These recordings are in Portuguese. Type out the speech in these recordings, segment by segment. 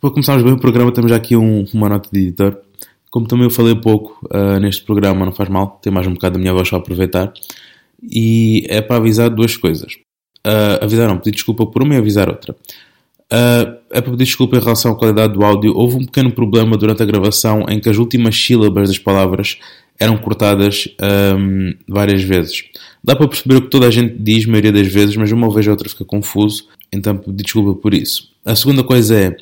Para começarmos bem o programa, temos já aqui um, uma nota de editor. Como também eu falei pouco uh, neste programa, não faz mal, tem mais um bocado da minha voz para aproveitar. E é para avisar duas coisas. Uh, avisar não, pedir desculpa por uma e avisar outra. Uh, é para pedir desculpa em relação à qualidade do áudio. Houve um pequeno problema durante a gravação em que as últimas sílabas das palavras eram cortadas um, várias vezes. Dá para perceber o que toda a gente diz, a maioria das vezes, mas uma vez ou outra fica confuso, então pedir desculpa por isso. A segunda coisa é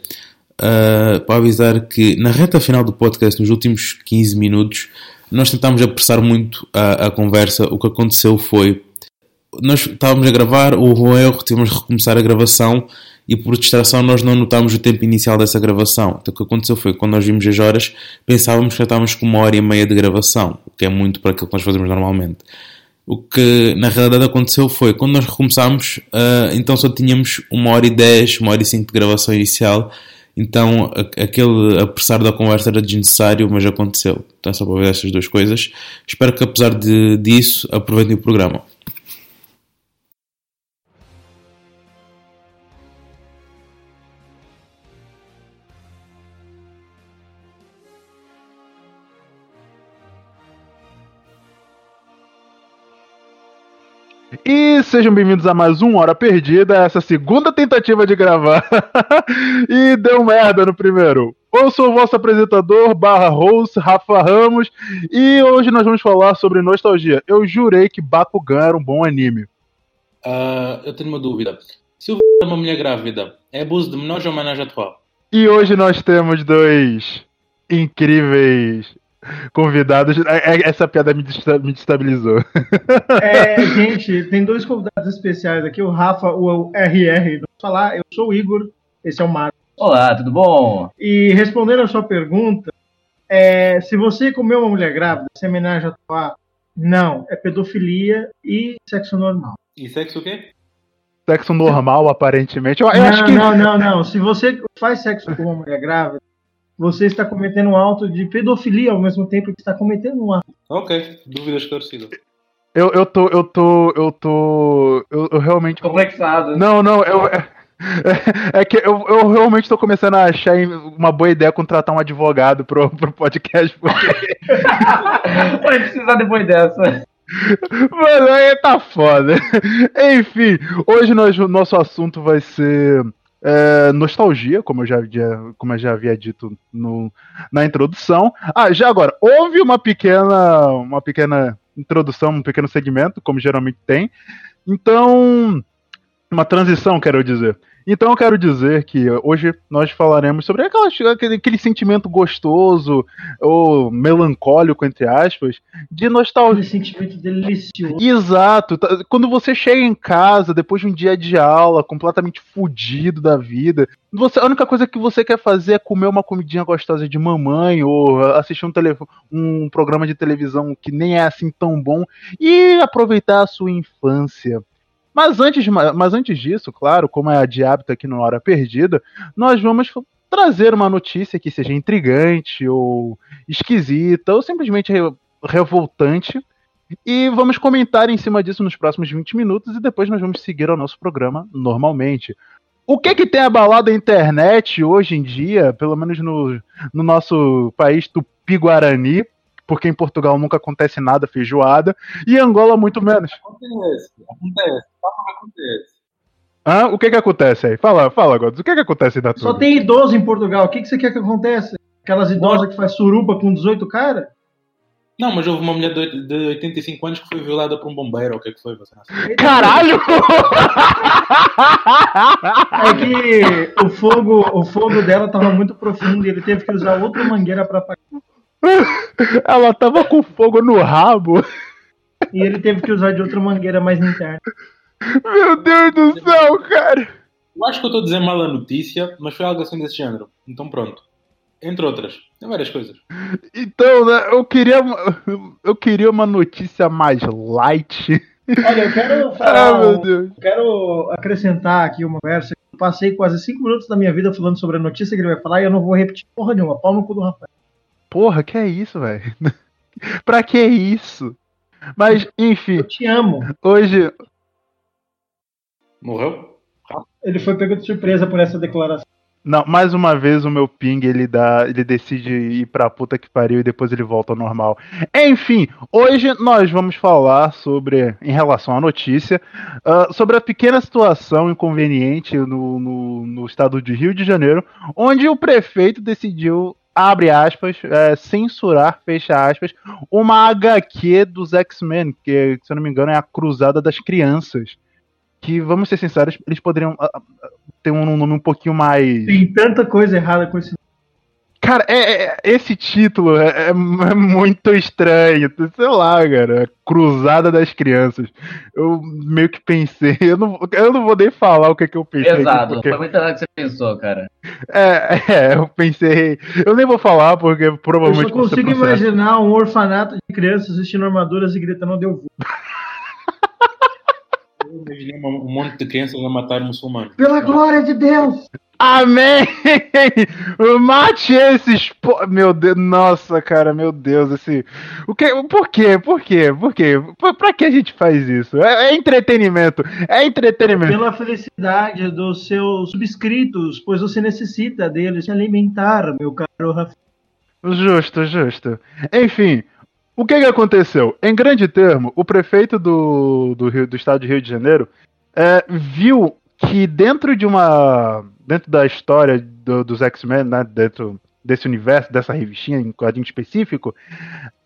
uh, para avisar que na reta final do podcast, nos últimos 15 minutos, nós tentámos apressar muito a, a conversa. O que aconteceu foi. Nós estávamos a gravar, o erro, tivemos de recomeçar a gravação e por distração nós não notámos o tempo inicial dessa gravação. Então o que aconteceu foi quando nós vimos as horas, pensávamos que já estávamos com uma hora e meia de gravação, o que é muito para aquilo que nós fazemos normalmente. O que na realidade aconteceu foi quando nós recomeçámos, uh, então só tínhamos uma hora e dez, uma hora e cinco de gravação inicial então aquele apressar da conversa era desnecessário, mas aconteceu. Então é só para ver essas duas coisas. Espero que apesar de, disso aproveitem o programa. E sejam bem-vindos a mais uma Hora Perdida, essa segunda tentativa de gravar. e deu merda no primeiro. Eu sou o vosso apresentador, barra host, Rafa Ramos, e hoje nós vamos falar sobre nostalgia. Eu jurei que Bakugan era um bom anime. Uh, eu tenho uma dúvida. Se o é uma mulher grávida, é abuso de menores ou homenagem atual? E hoje nós temos dois incríveis convidados. É, é, essa piada me destabilizou. É, gente, tem dois convidados especiais aqui, o Rafa, o RR. Vamos falar, eu sou o Igor, esse é o Marco. Olá, tudo bom? E respondendo a sua pergunta, é, se você comeu uma mulher grávida, se homenagem a tua, não, é pedofilia e sexo normal. E sexo o quê? Sexo normal, aparentemente. Eu, eu não, acho que... não, não, não. Se você faz sexo com uma mulher grávida, você está cometendo um ato de pedofilia ao mesmo tempo que está cometendo um ato. Ok, dúvida esclarecida. Eu, eu tô, eu tô, eu tô, eu, eu realmente... Complexado. Não, não, eu... É, é que eu, eu realmente tô começando a achar uma boa ideia contratar um advogado pro, pro podcast. Porque... Vai precisar depois dessa. Mano, aí tá foda. Enfim, hoje nós, o nosso assunto vai ser é, nostalgia, como eu já havia, como eu já havia dito no, na introdução. Ah, já agora, houve uma pequena, uma pequena introdução, um pequeno segmento, como geralmente tem. Então, uma transição, quero dizer. Então eu quero dizer que hoje nós falaremos sobre aquela, aquele, aquele sentimento gostoso ou melancólico, entre aspas, de nostalgia. Aquele sentimento delicioso. Exato. Tá, quando você chega em casa depois de um dia de aula completamente fudido da vida, você, a única coisa que você quer fazer é comer uma comidinha gostosa de mamãe ou assistir um, um programa de televisão que nem é assim tão bom e aproveitar a sua infância. Mas antes, mas antes disso, claro, como é de hábito aqui no Hora Perdida, nós vamos trazer uma notícia que seja intrigante ou esquisita ou simplesmente revoltante e vamos comentar em cima disso nos próximos 20 minutos e depois nós vamos seguir ao nosso programa normalmente. O que que tem abalado a internet hoje em dia, pelo menos no, no nosso país tupi-guarani, porque em Portugal nunca acontece nada feijoada, e Angola muito menos. Acontece, acontece, acontece. Ah, o que que acontece aí? Fala, fala, Gods, o que que acontece da Só tem idoso em Portugal, o que que você quer que aconteça? Aquelas idosas que faz suruba com 18 caras? Não, mas houve uma mulher de, de 85 anos que foi violada por um bombeiro, o que é que foi? Você Caralho! É que o fogo, o fogo dela estava muito profundo e ele teve que usar outra mangueira para apagar. Ela tava com fogo no rabo. E ele teve que usar de outra mangueira mais interna. Meu Deus do céu, cara! Eu acho que eu tô dizendo mal a notícia, mas foi algo assim desse género. Então pronto. Entre outras. Tem várias coisas. Então, né, eu queria. Eu queria uma notícia mais light. Olha, eu quero falar. Ah, meu Deus. quero acrescentar aqui uma conversa. Eu passei quase cinco minutos da minha vida falando sobre a notícia que ele vai falar e eu não vou repetir porra nenhuma. Pau no cu do Rafael. Porra, que é isso, velho? pra que isso? Mas, enfim. Eu te amo. Hoje. Morreu? Ele foi pego de surpresa por essa declaração. Não, mais uma vez o meu ping ele dá, ele decide ir pra puta que pariu e depois ele volta ao normal. Enfim, hoje nós vamos falar sobre, em relação à notícia, uh, sobre a pequena situação inconveniente no, no, no, estado de Rio de Janeiro, onde o prefeito decidiu, abre aspas, é, censurar, fecha aspas, uma HQ dos X-Men, que se eu não me engano é a Cruzada das Crianças que, vamos ser sinceros, eles poderiam uh, ter um nome um pouquinho mais. Tem tanta coisa errada com esse Cara, é, é, esse título é, é, muito estranho. Sei lá, cara. Cruzada das Crianças. Eu meio que pensei. Eu não, eu não vou nem falar o que, que eu pensei. Exato, porque... foi muito errado que você pensou, cara. É, é, eu pensei. Eu nem vou falar, porque provavelmente. Eu só consigo imaginar um orfanato de crianças vestindo armaduras e gritando deu voo imaginei um monte de crianças a matar muçulmanos. Pela glória de Deus! Amém! Mate esses. Meu Deus, nossa, cara, meu Deus, esse. O que... Por quê? Por quê? Por quê? Pra que a gente faz isso? É, é entretenimento. É entretenimento. Pela felicidade dos seus subscritos, pois você necessita deles se alimentar, meu caro Rafa. Justo, justo. Enfim, o que, que aconteceu? Em grande termo, o prefeito do, do, Rio, do estado de Rio de Janeiro é, viu que dentro de uma. dentro da história do, dos X-Men, né, dentro desse universo, dessa revistinha em quadrinho específico,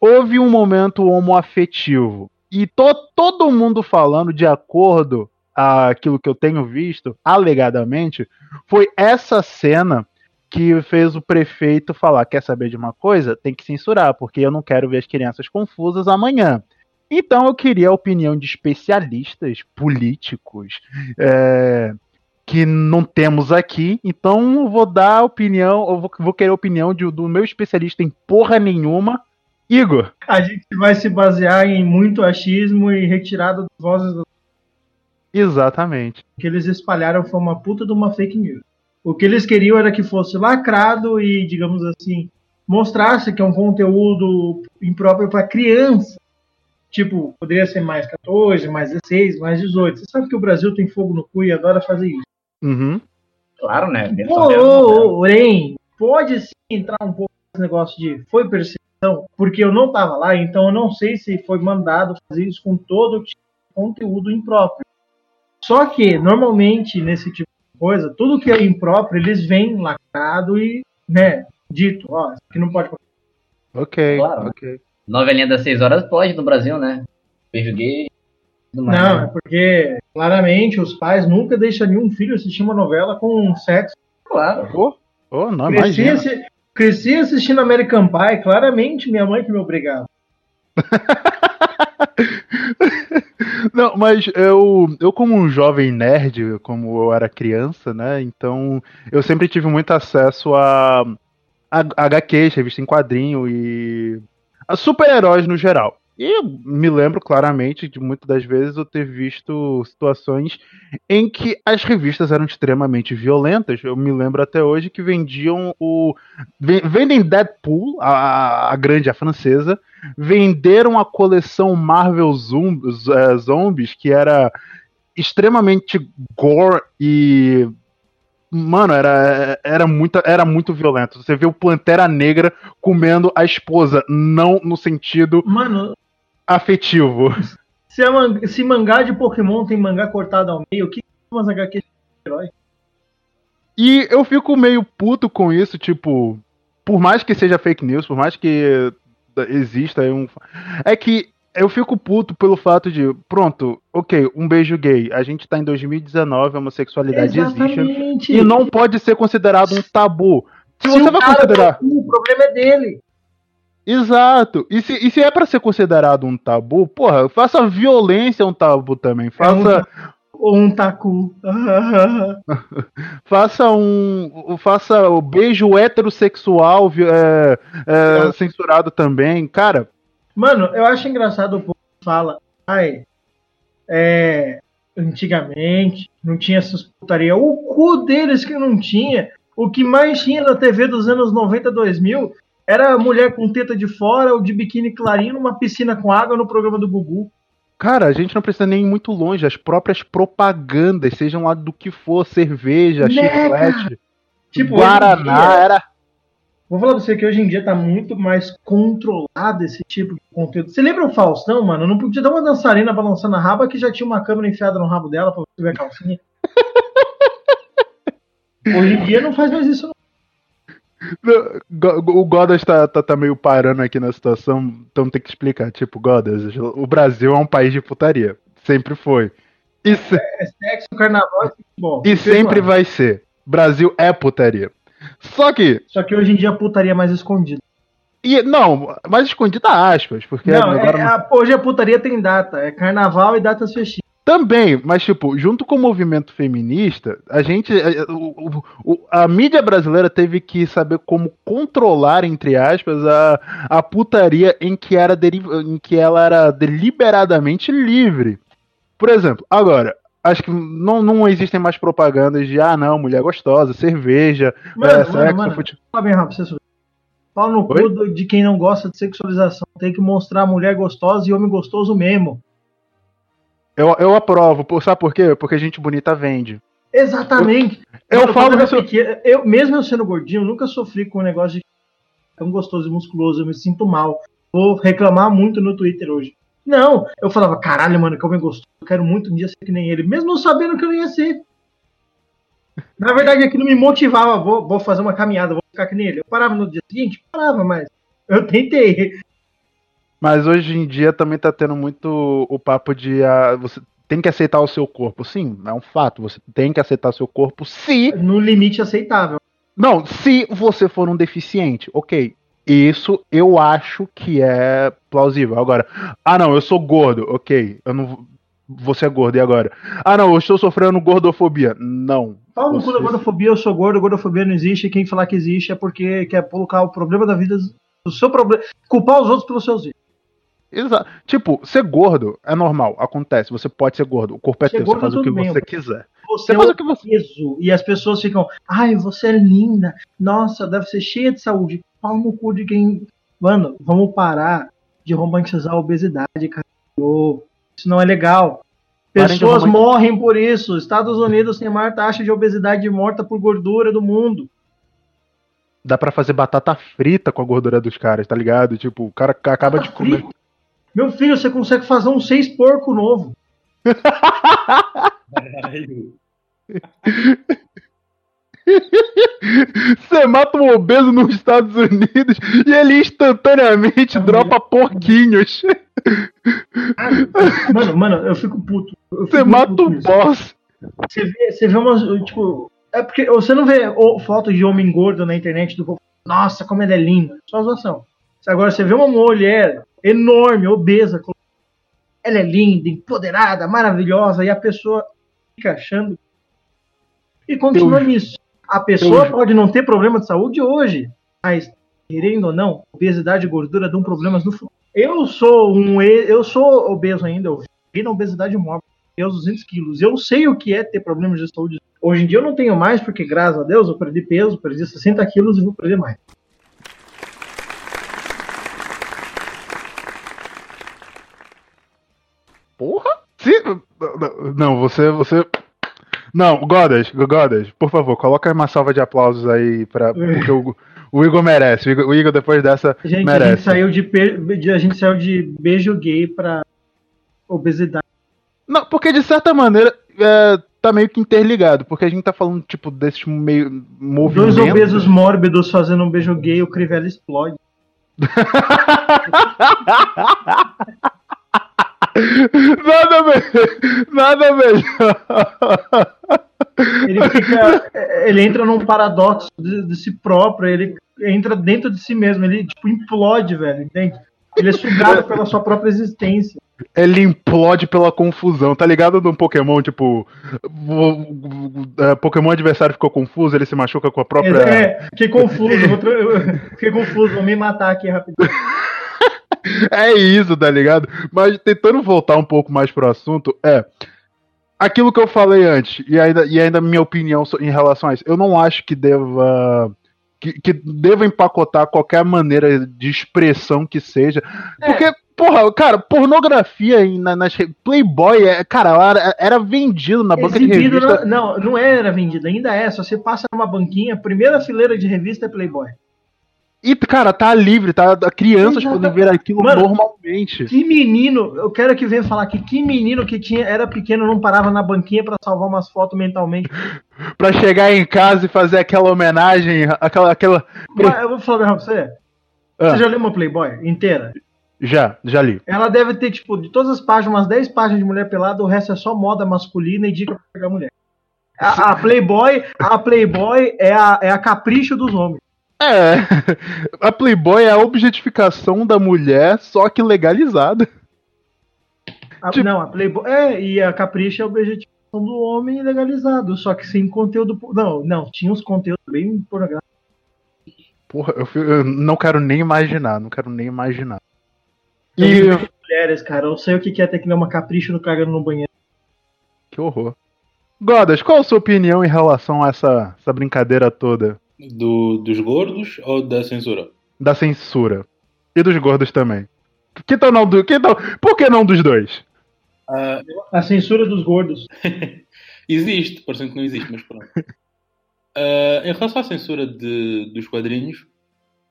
houve um momento homoafetivo. E to, todo mundo falando de acordo aquilo que eu tenho visto, alegadamente, foi essa cena que fez o prefeito falar: quer saber de uma coisa? Tem que censurar, porque eu não quero ver as crianças confusas amanhã. Então eu queria a opinião de especialistas políticos é, que não temos aqui. Então eu vou dar a opinião, eu vou, vou querer a opinião de, do meu especialista em porra nenhuma, Igor. A gente vai se basear em muito achismo e retirada das vozes do... Exatamente. O que eles espalharam foi uma puta de uma fake news. O que eles queriam era que fosse lacrado e, digamos assim, mostrasse que é um conteúdo impróprio para criança. Tipo, poderia ser mais 14, mais 16, mais 18. Você sabe que o Brasil tem fogo no cu e adora fazer isso. Uhum. Claro, né? Porém, pode sim entrar um pouco nesse negócio de foi percepção, porque eu não estava lá, então eu não sei se foi mandado fazer isso com todo tipo de conteúdo impróprio. Só que, normalmente, nesse tipo coisa, tudo que é impróprio, eles vêm lacrado e, né, dito, ó, isso aqui não pode Ok, claro. ok. Novelinha das seis horas pode no Brasil, né? Beijo gay. Não, é porque claramente os pais nunca deixam nenhum filho assistir uma novela com sexo. Claro. Oh, oh, não, cresci, assi cresci assistindo American Pie, claramente minha mãe que me obrigava. Não, mas eu, eu como um jovem nerd, como eu era criança, né? Então eu sempre tive muito acesso a, a, a HQs, revista em quadrinho e a super-heróis no geral. E me lembro claramente de muitas das vezes eu ter visto situações em que as revistas eram extremamente violentas. Eu me lembro até hoje que vendiam o. Vendem Deadpool, a, a grande, a francesa, venderam a coleção Marvel Zombies, é, Zombies que era extremamente gore e mano, era, era, muito, era muito violento. Você vê o Pantera Negra comendo a esposa, não no sentido mano, afetivo. Se, man se mangá de Pokémon tem mangá cortado ao meio, o que umas HQ de herói? E eu fico meio puto com isso, tipo, por mais que seja fake news, por mais que exista um. É que eu fico puto pelo fato de, pronto, ok, um beijo gay. A gente tá em 2019, a homossexualidade Exatamente. existe. E não pode ser considerado um tabu. Se, se você vai considerar. o problema é dele. Exato. E se, e se é para ser considerado um tabu, porra, faça violência um tabu também. Faça. É um, um tacu. faça um. Faça o beijo heterossexual é, é, censurado também. Cara. Mano, eu acho engraçado o povo fala. Ai. É. Antigamente não tinha essas putaria. O cu deles que não tinha. O que mais tinha na TV dos anos 90, 2000 era mulher com teta de fora ou de biquíni clarinho numa piscina com água no programa do Gugu. Cara, a gente não precisa nem ir muito longe. As próprias propagandas, sejam lá do que for, cerveja, né, chiclete. Tipo, Guaraná dia- era. Vou falar pra você que hoje em dia tá muito mais controlado esse tipo de conteúdo. Você lembra o Faustão, mano? Não podia dar uma dançarina balançando a raba que já tinha uma câmera enfiada no rabo dela pra você ver a calcinha. hoje em dia não faz mais isso, não. O Godas tá, tá, tá meio parando aqui na situação, então tem que explicar. Tipo, Godas, o Brasil é um país de putaria. Sempre foi. E, se- É sexo, carnaval e futebol. e sempre vai ser. Brasil é putaria. Só que. Só que hoje em dia a putaria é mais escondida. E, não, mais escondida aspas, porque Não, é- não- a- hoje a putaria tem data. É carnaval e datas festivas. Também, mas tipo, junto com o movimento feminista, a gente. eh, o- a mídia brasileira teve que saber como controlar, entre aspas, a, a putaria em que, era deri- em que ela era deliberadamente livre. Por exemplo, agora, acho que não, não existem mais propagandas de ah não, mulher gostosa, cerveja, Mano, é, mano, sexo, mano, futebol. Fala bem rápido, você Pau no Oi? cu de quem não gosta de sexualização. Tem que mostrar mulher gostosa e homem gostoso mesmo. Eu, eu aprovo, sabe por quê? Porque gente bonita vende. Exatamente. Eu Mano, falo eu isso. era pequeno, eu, mesmo eu sendo gordinho, eu nunca sofri com um negócio de tão gostoso e musculoso, eu me sinto mal. Vou reclamar muito no Twitter hoje. Não, eu falava, caralho, mano, que homem gostoso, eu quero muito um dia ser que nem ele, mesmo eu sabendo que eu não ia ser. Na verdade, aquilo me motivava, vou, vou fazer uma caminhada, vou ficar que nem ele. Eu parava no dia seguinte, parava, mas eu tentei. Mas hoje em dia também tá tendo muito o papo de ah, você tem que aceitar o seu corpo. Sim, é um fato. Você tem que aceitar o seu corpo se. No limite aceitável. Não, se você for um deficiente, ok. Isso eu acho que é plausível. Agora, ah não, eu sou gordo, ok. Eu não. Você é gordo, e agora? Ah não, eu estou sofrendo gordofobia. Não. Pau no cu da Você- gordofobia, eu sou gordo, gordofobia não existe, quem falar que existe é porque quer colocar o problema da vida, o seu problema, culpar os outros pelos seus erros. Exa tipo, ser gordo é normal, acontece. Você pode ser gordo. O corpo é Ser teu, você gordo faz o que bem, você quiser. Você Você é faz o que você. obeso, e as pessoas ficam, ai, você é linda, nossa, deve ser cheia de saúde, pau no cu de quem... Mano, vamos parar de romantizar a obesidade, cara. Isso não é legal. Pessoas morrem por isso. Estados Unidos tem a maior taxa de obesidade morta por gordura do mundo. Dá pra fazer batata frita com a gordura dos caras, tá ligado? Tipo, o cara acaba de comer. Frito. Meu filho, você consegue fazer um seis porco novo. Você mata um obeso nos Estados Unidos e ele instantaneamente É dropa porquinhos. Mano, mano, eu fico puto. Você mata puto isso. boss. Você vê, você vê umas, tipo. É porque você não vê ô, foto de homem gordo na internet do povo. Nossa, como ele é lindo. Só zoação. Agora você vê uma mulher enorme, obesa. Ela é linda, empoderada, maravilhosa, e a pessoa fica achando. E continua nisso. A pessoa eu- pode não ter problema de saúde hoje, mas, querendo ou não, obesidade e gordura dão problemas no futuro. Eu sou um. Eu sou obeso ainda, eu vi na obesidade mórbida eu aos 200 quilos. Eu sei o que é ter problemas de saúde. Hoje em dia eu não tenho mais, porque graças a Deus eu perdi peso, perdi 60 quilos e vou perder mais. Porra? Se... Não, você. você... Não, Godas, Godas, por favor, coloca uma salva de aplausos aí pra. Porque o, o Igor merece. O Igor, o Igor, depois dessa, Gente, a gente, merece. saiu de, pe- de- a gente saiu de beijo gay pra obesidade. Não, porque de certa maneira é, tá meio que interligado, porque a gente tá falando, tipo, desse meio movimento. Dois obesos mórbidos fazendo um beijo gay, o Crivella explode. nada melhor. Nada melhor. Ele fica. ele entra num paradoxo de, de si próprio, ele entra dentro de si mesmo, ele tipo implode, velho, entende? Ele é sugado pela sua própria existência. Ele implode pela confusão, tá ligado no Pokémon, tipo, o, é, Pokémon adversário ficou confuso, ele se machuca com a própria. É, fiquei confuso, vou fiquei confuso, vou me matar aqui rapidinho. É isso, tá ligado? Mas tentando voltar um pouco mais pro assunto, é. Aquilo que eu falei antes, e ainda, e ainda minha opinião em relação a isso, eu não acho que deva que, que deva empacotar qualquer maneira de expressão que seja. Porque, porra, cara, pornografia em- na, nas Playboy, é, cara, era, era vendido na banca de Exibido revista. na- não, não era vendido, ainda é. Se você passa numa banquinha, a primeira fileira de revista é Playboy. E, cara, tá livre, tá? Crianças Exato. podem ver aquilo Mano, normalmente. Que menino, eu quero que venha falar que que menino que tinha era pequeno não parava na banquinha pra salvar umas fotos mentalmente. Pra chegar em casa e fazer aquela homenagem, aquela. aquela... Mas eu vou falar pra você. Ah, Você já leu uma Playboy inteira? já, já li. Ela deve ter, tipo, de todas as páginas, umas 10 páginas de mulher pelada, o resto é só moda masculina e dica pra pegar mulher. A, a Playboy, a Playboy é a, é a capricho dos homens. É, a Playboy é a objetificação da mulher, só que legalizada. A- Tipo- Não, a Playboy. É, e a capricho é a objetificação do homem legalizado, só que sem conteúdo. Não, não, tinha uns conteúdos bem pornográficos. Porra, eu, eu não quero nem imaginar, não quero nem imaginar. E... Mulheres, cara, eu sei o que é ter que ler uma capricho no cagando no banheiro. Que horror. Godas, qual a sua opinião em relação a essa, essa brincadeira toda Do, dos gordos ou da censura? da censura? E dos gordos também. Que tal não do. Que tal, por que não dos dois? Ah, A censura dos gordos. existe, parecendo que não existe, mas pronto. Ah, em relação à censura de, dos quadrinhos,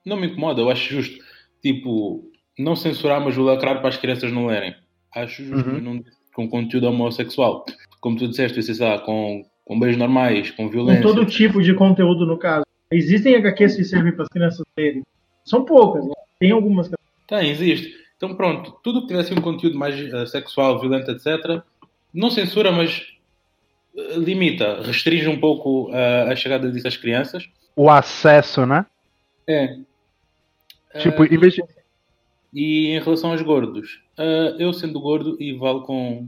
não me incomoda, eu acho justo. Tipo, não censurar, mas o lacrar para as crianças não lerem. Acho justo, Uhum. não com conteúdo homossexual. Como tu disseste, sei lá, com, com beijos normais, com Com violência. todo tipo de conteúdo, no caso. Existem HQs que servem para as crianças lerem. São poucas, né? Tem algumas. que- Tem, existe. Então pronto, tudo que tivesse um conteúdo mais eh, sexual, violento, etc., não censura, mas eh, limita, restringe um pouco eh, a chegada disso às crianças. O acesso, né? É. Tipo, Eh, em vez de. E em relação aos gordos, eh, eu sendo gordo e vale com.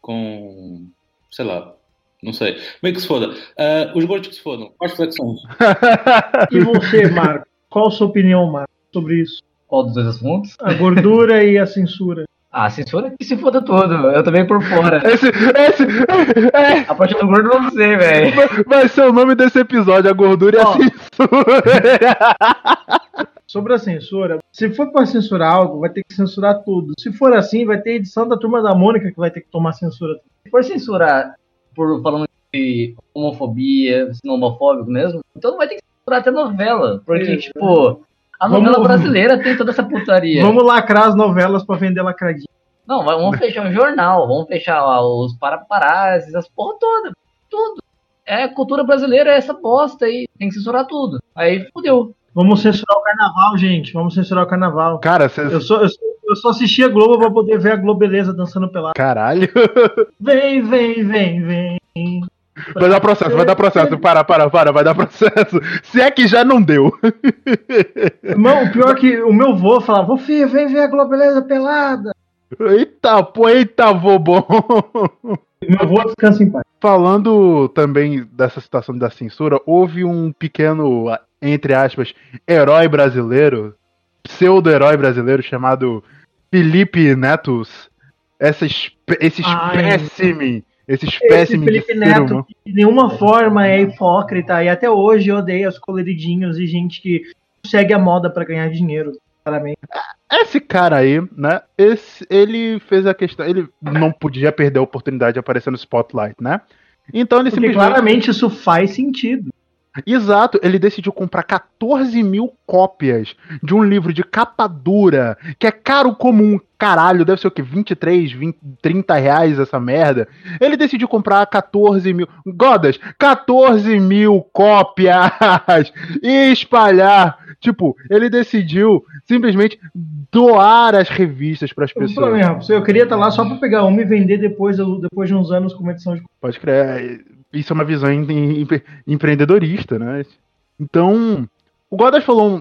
com. sei lá, não sei. Meio que se foda. Eh, os gordos que se fodam, quais flexões? E você, Marco? Qual a sua opinião, Marco, sobre isso? Qual dos dois assuntos? A gordura e a censura. Ah, a censura que se foda tudo. Eu também por fora. Esse, esse, é, A parte do gordo eu não sei, velho. vai- ser o nome desse episódio, a gordura e a censura. Sobre a censura, se for para censurar algo, vai ter que censurar tudo. Se for assim, vai ter edição da Turma da Mônica que vai ter que tomar censura. Se for censurar por falando de homofobia, sendo homofóbico mesmo, então não vai ter que censurar até novela. Porque, Isso. tipo, a Vamos- novela brasileira tem toda essa putaria. Vamos lacrar as novelas para vender lacradinho. Não, vamos fechar um jornal, vamos fechar lá os paparazzi, as porra toda, tudo. É, a cultura brasileira é essa bosta aí, tem que censurar tudo. Aí fudeu. Vamos censurar o carnaval, gente. Vamos censurar o carnaval. Cara. Eu só, eu, só- eu só assisti a Globo pra poder ver a Globeleza dançando pelado. Caralho. Vem, vem, vem, vem. Vai dar processo, vai dar processo. Para, para, para, vai dar processo. Se é que já não deu. Irmão, o pior é que o meu vô falava, filho, vem ver a Globeleza pelada. Eita, pô, eita, vô bom. Meu vô descansa em paz. Falando também dessa situação da censura, houve um pequeno, entre aspas, herói brasileiro, pseudo-herói brasileiro chamado Felipe Netos. Essa espé esse espécime, esse Esse espécime de Felipe ser Neto, humano. de nenhuma forma é hipócrita e até hoje odeia os coloridinhos e gente que segue a moda pra ganhar dinheiro. Claramente. Esse cara aí, né? Esse, ele fez a questão. Ele não podia perder a oportunidade de aparecer no Spotlight, né? Então ele Porque simplesmente. claramente isso faz sentido. Exato, ele decidiu comprar 14 mil cópias de um livro de capa dura, que é caro como um caralho, deve ser o que? 23, 20, 30 reais essa merda. Ele decidiu comprar 14 mil. Godas, 14 mil cópias! E espalhar. Tipo, ele decidiu simplesmente doar as revistas para as pessoas. mesmo, eu queria estar lá só pra pegar uma e vender depois, depois de uns anos com uma edição de. Pode crer. Isso é uma visão em- em- empreendedorista, né? Então, o Godas falou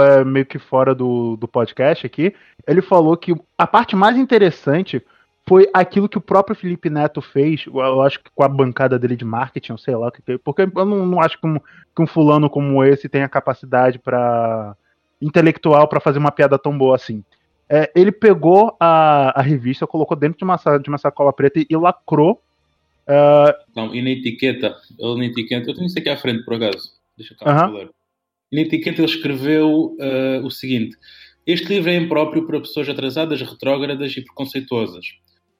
é, meio que fora do, do podcast aqui. Ele falou que a parte mais interessante foi aquilo que o próprio Felipe Neto fez, eu acho que com a bancada dele de marketing, eu sei lá, o que que- porque eu não, não acho que um, que um fulano como esse tenha capacidade para intelectual para fazer uma piada tão boa assim. É, ele pegou a, a revista, colocou dentro de uma, de uma sacola preta e, e lacrou Não, e na etiqueta, ele na etiqueta, eu tenho isso aqui à frente por acaso. deixa cá Aham. ler. E na etiqueta ele escreveu ah, o seguinte: Este livro é impróprio para pessoas atrasadas, retrógradas e preconceituosas.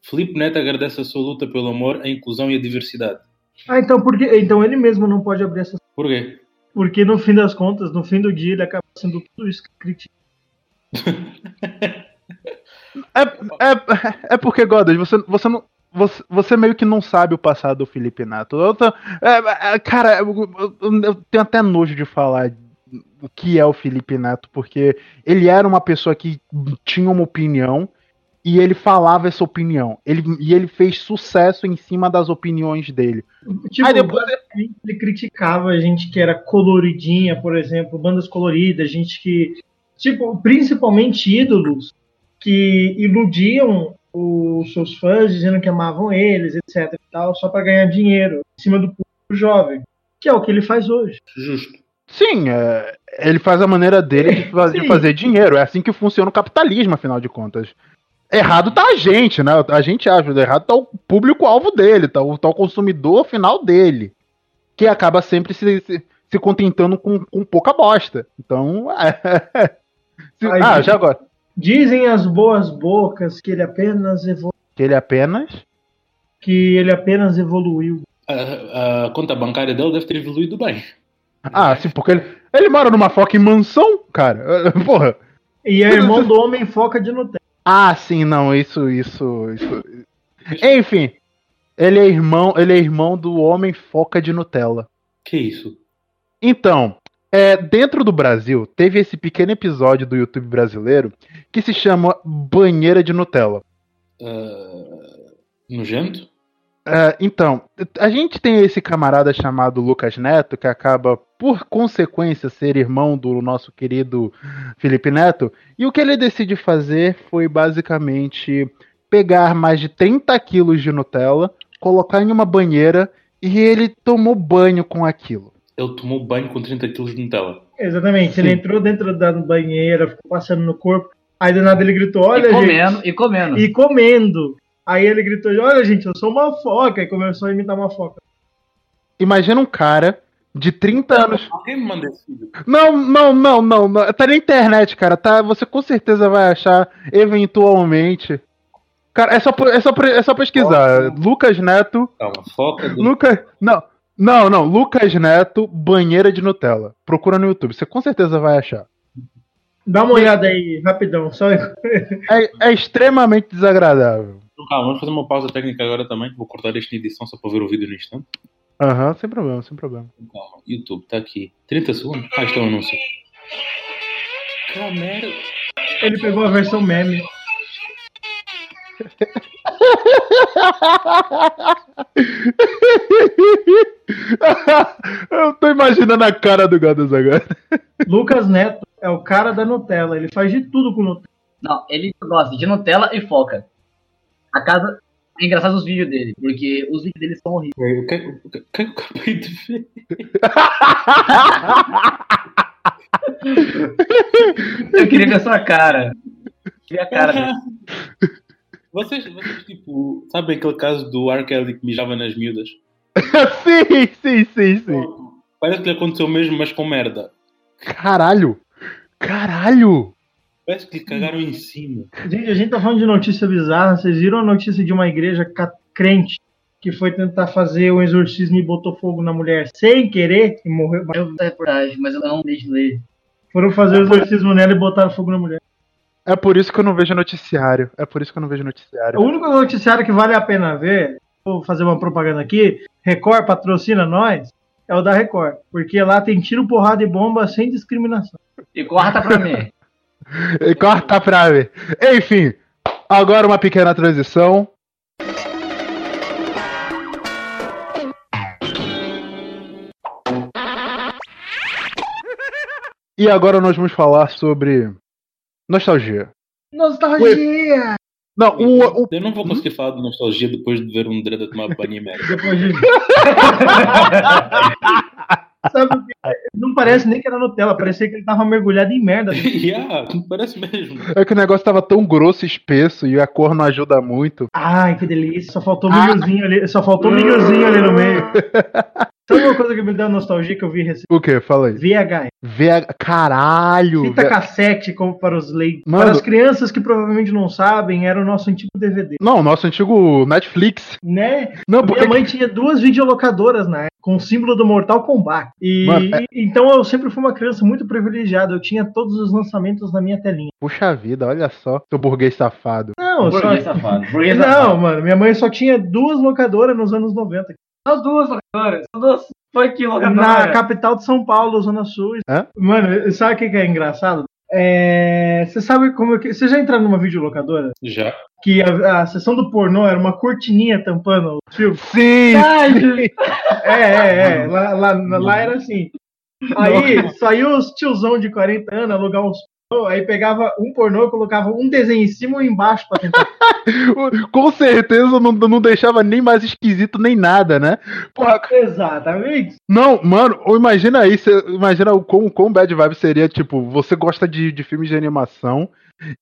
Filipe Neto agradece a sua luta pelo amor, a inclusão e a diversidade. Ah, então, porque, então ele mesmo não pode abrir essa. Porquê? Porque no fim das contas, no fim do dia, ele acaba sendo tudo isso que critica. É, é, é porque, Godas, você, você não. Você, você meio que não sabe o passado do Felipe Neto. Eu tô- é, é, cara, eu, eu- eu tenho até nojo de falar o que é o Felipe Neto, porque ele era uma pessoa que tinha uma opinião e ele falava essa opinião. Ele, e ele fez sucesso em cima das opiniões dele. Tipo, Aí depois- ele criticava a gente que era coloridinha, por exemplo, bandas coloridas, gente que. Tipo, principalmente ídolos que iludiam os seus fãs dizendo que amavam eles, etc e tal, só pra ganhar dinheiro em cima do público jovem. Que é o que ele faz hoje. Justo. Sim, é, ele faz a maneira dele de, fa- de fazer dinheiro. É assim que funciona o capitalismo, afinal de contas. Errado tá a gente, né? A gente acha, errado tá o público-alvo dele, tá o, tá o consumidor final dele. Que acaba sempre se, se, se contentando com, com pouca bosta. Então, é. Se- Ai, ah, gente. já agora. Dizem as boas bocas que ele apenas evolu Que ele apenas. que ele apenas evoluiu. A, a conta bancária dele deve ter evoluído bem. Ah, sim, porque ele, ele mora numa fucking mansão, cara. Porra. E é irmão do homem foca de Nutella. Ah, sim, não, isso, isso, isso. Enfim, ele é irmão, ele é irmão do homem foca de Nutella. Que isso? Então, é, dentro do Brasil, teve esse pequeno episódio do YouTube brasileiro que se chama Banheira de Nutella. Ah, nojento? É, então, a gente tem esse camarada chamado Lucas Neto, que acaba, por consequência, ser irmão do nosso querido Felipe Neto, e o que ele decide fazer foi basicamente pegar mais de 30 quilos de Nutella, colocar em uma banheira e ele tomou banho com aquilo. Ele tomou banho com 30 kg de Nutella. Exatamente. Sim. Ele entrou dentro da banheira, ficou passando no corpo. Aí do nada ele gritou: Olha, e gente. comendo, e comendo. E comendo. Aí ele gritou: Olha, gente, eu sou uma foca. E começou a imitar uma foca. Imagina um cara de 30 anos. Alguém me manda esse vídeo. Não, não, não, não, não. Tá na internet, cara. Tá, você com certeza vai achar eventualmente. Cara, é só, é só, é só pesquisar. Lucas Neto. Calma, foca de... Lucas. Não. Não, não. Lucas Neto, banheira de Nutella. Procura no YouTube. Você com certeza vai achar. Dá uma olhada aí, rapidão. Só... É, é extremamente desagradável. Então, Calma, vamos fazer uma pausa técnica agora também. Vou cortar na edição só para ver o vídeo no instante. Aham, sem problema, sem problema. Calma, YouTube, está aqui. 30 segundos? Ah, é um anúncio. Merda. Ele pegou a versão meme. Eu tô imaginando a cara do Gadas agora. Lucas Neto é o cara da Nutella. Ele faz de tudo com Nutella. Não, ele gosta de Nutella e foca. A casa. É engraçado os vídeos dele, porque os vídeos dele são horríveis. O que, eu acabei de ver? Eu queria ver a sua cara. Eu queria a cara dele. Vocês, vocês, tipo, sabem aquele caso do R. Kelly que mijava nas miúdas? sim, sim, sim, sim. Parece que lhe aconteceu mesmo, mas com merda. Caralho! Caralho! Parece que lhe cagaram em cima. Gente, a gente tá falando de notícia bizarra. Vocês viram a notícia de uma igreja crente que foi tentar fazer um exorcismo e botou fogo na mulher sem querer e morreu? Eu vi a reportagem, mas eu não deixo ler. Foram fazer o exorcismo nela e botaram fogo na mulher. É por isso que eu não vejo noticiário. É por isso que eu não vejo noticiário. O único noticiário que vale a pena ver, vou fazer uma propaganda aqui, Record patrocina nós, é o da Record. Porque lá tem tiro, porrada e bomba sem discriminação. E corta pra mim. E Corta pra ver. Enfim, agora uma pequena transição. E agora nós vamos falar sobre nostalgia. Nostalgia! Não, o, o- Eu não vou conseguir falar de nostalgia depois de ver um dread a tomar banho e merda. Depois de... Sabe o que? Não parece nem que era Nutella, parecia que ele tava mergulhado em merda. yeah, parece mesmo. É que o negócio tava tão grosso e espesso e a cor não ajuda muito. Ai, que delícia. Só faltou milhozinho ali, só faltou milhozinho ali no meio. Sabe uma coisa que me deu nostalgia que eu vi recentemente? O que? Fala aí. VH. VH... Caralho! Fita V- cassete como para os leigos. Mano. Para as crianças que provavelmente não sabem, era o nosso antigo DVD. Não, nosso antigo Netflix. Né? Não, porque Minha mãe tinha duas videolocadoras na época, com o símbolo do Mortal Kombat. E Mano, é- então eu sempre fui uma criança muito privilegiada. Eu tinha todos os lançamentos na minha telinha. Puxa vida, olha só. Seu burguês safado. Não, só... Burguês safado. Burguês Não, safado. mano, minha mãe só tinha duas locadoras nos anos 90. São duas locadoras. São duas funk Na locadoras. capital de São Paulo, Zona Sul. Hã? Mano, sabe o que é engraçado? É, Você sabe como que. Você já entrou numa videolocadora? Já. Que a, a sessão do pornô era uma cortininha tampando os filmes? Sim! É, é, é. Lá, lá, lá era assim. Aí saiu os tiozão de 40 anos alugar uns pornô, aí pegava um pornô, colocava um desenho em cima e embaixo pra tentar. Com certeza não, não deixava nem mais esquisito nem nada, né? Porra, Exatamente. não, mano, imagina aí, imagina o quão, quão bad vibe seria, tipo, você gosta de, de filmes de animação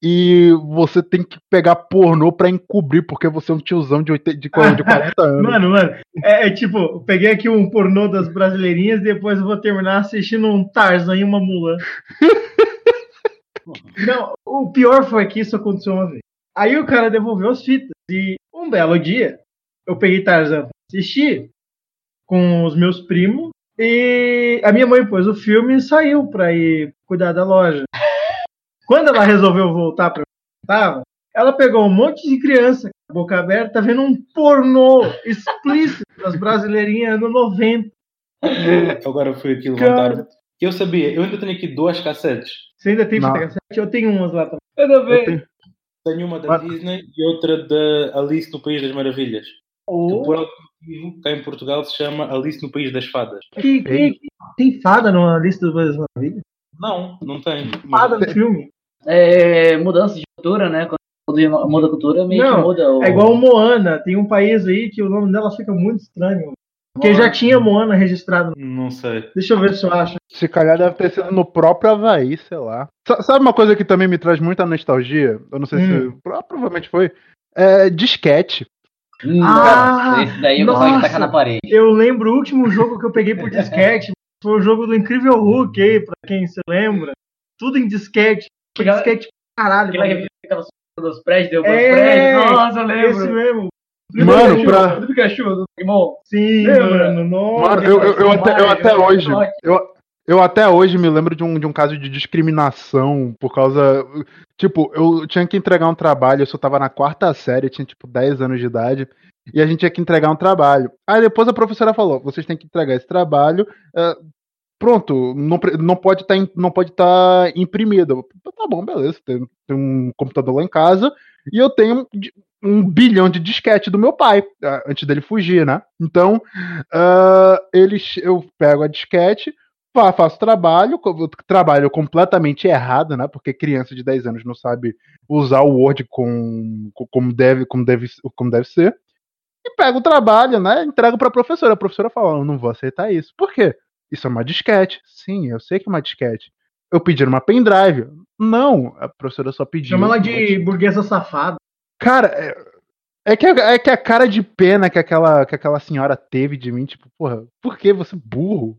e você tem que pegar pornô pra encobrir, porque você é um tiozão de, 80, de, 40 de 40 anos. Mano, mano, é, é tipo, eu peguei aqui um pornô das brasileirinhas e depois eu vou terminar assistindo um Tarzan e uma Mulan. Não, o pior foi que isso aconteceu uma vez. Aí o cara devolveu as fitas e um belo dia eu peguei Tarzan pra assistir com os meus primos e a minha mãe pôs o filme e saiu pra ir cuidar da loja. Quando ela resolveu voltar eu tava, ela pegou um monte de criança com a boca aberta vendo um pornô explícito das brasileirinhas no 90. Agora fui aqui levantar. Eu sabia, eu ainda tenho aqui duas cassetes. Você ainda tem fita cassete? Eu tenho umas lá também. Eu Eu também. tenho- Tenho uma da Mas- Disney e outra da Alice no País das Maravilhas. Que Oh, por algum motivo, cá em Portugal se chama Alice no País das Fadas. que, que- tem fada numa lista das maravilhas? Não, não tem. Fada no filme. É, mudança de cultura, né? Quando muda a cultura, meio Não, que muda o. É igual o Moana. Tem um país aí que o nome dela fica muito estranho. Porque já tinha Moana registrado. Não sei. Deixa eu ver se eu acho. Se calhar deve ter sido no próprio Havaí, sei lá. Sa- Sabe uma coisa que também me traz muita nostalgia? Eu não sei Hum. se. pro- Provavelmente foi. É disquete. Hum, Ah, esse daí eu nossa. tacar na parede. Eu lembro o último jogo que eu peguei por disquete. Foi o jogo do Incrível Hulk aí, pra quem se lembra. Tudo em disquete. Disquete pra caralho. Aquela mano. revista que ficava subindo dos prédios, deu É, é, prédios. Nossa, eu Esse lembro. mesmo. Mano, pra- Do Pikachu, do Pokémon. Sim, Lembra? mano. Nossa. Mano, eu, eu, eu até, eu até Mario, hoje. Eu, eu até hoje me lembro de um, de um caso de discriminação por causa. Tipo, eu tinha que entregar um trabalho, eu só tava na quarta série, eu tinha tipo 10 anos de idade, e a gente tinha que entregar um trabalho. Aí depois a professora falou: vocês têm que entregar esse trabalho. é, pronto, não, não pode pode estar. Eu, Tá bom, beleza. Tem, tem um computador lá em casa e eu tenho um bilhão de disquete do meu pai, antes dele fugir, né? Então, ah, eles, eu pego a disquete, fa- faço trabalho, trabalho completamente errado, né? Porque criança de 10 anos não sabe usar o Word com, com- como, deve, como, deve, como deve ser. E pego o trabalho, né? Entrego pra professora. A professora fala: não vou aceitar isso. Por quê? Isso é uma disquete. Sim, eu sei que é uma disquete. Eu pedi uma pendrive. Não, a professora só pediu. Chama ela de burguesa safada. Cara, é, é que, a- é que a cara de pena que aquela, que aquela senhora teve de mim, tipo, porra, por que você é burro?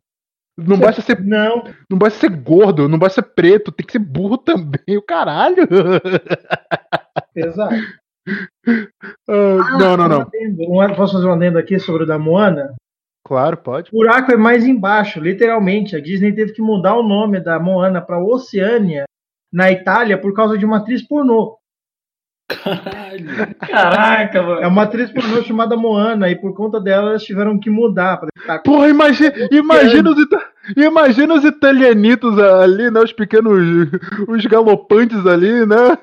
Não basta, ser, Não. não basta ser gordo, não basta ser preto, tem que ser burro também, o caralho. Exato. Ah, não, não, Um não. adendo. Um- Posso fazer um adendo aqui sobre o da Moana? Claro, pode. O buraco é mais embaixo, literalmente. A Disney teve que mudar o nome da Moana para Oceânia, na Itália, por causa de uma atriz pornô. Caralho. Caraca, mano. É uma atriz pornô chamada Moana, e por conta dela elas tiveram que mudar. Pra. Porra, imagina, imagina, os, ita- imagina os italianitos ali, né? Os pequenos, os galopantes ali, né?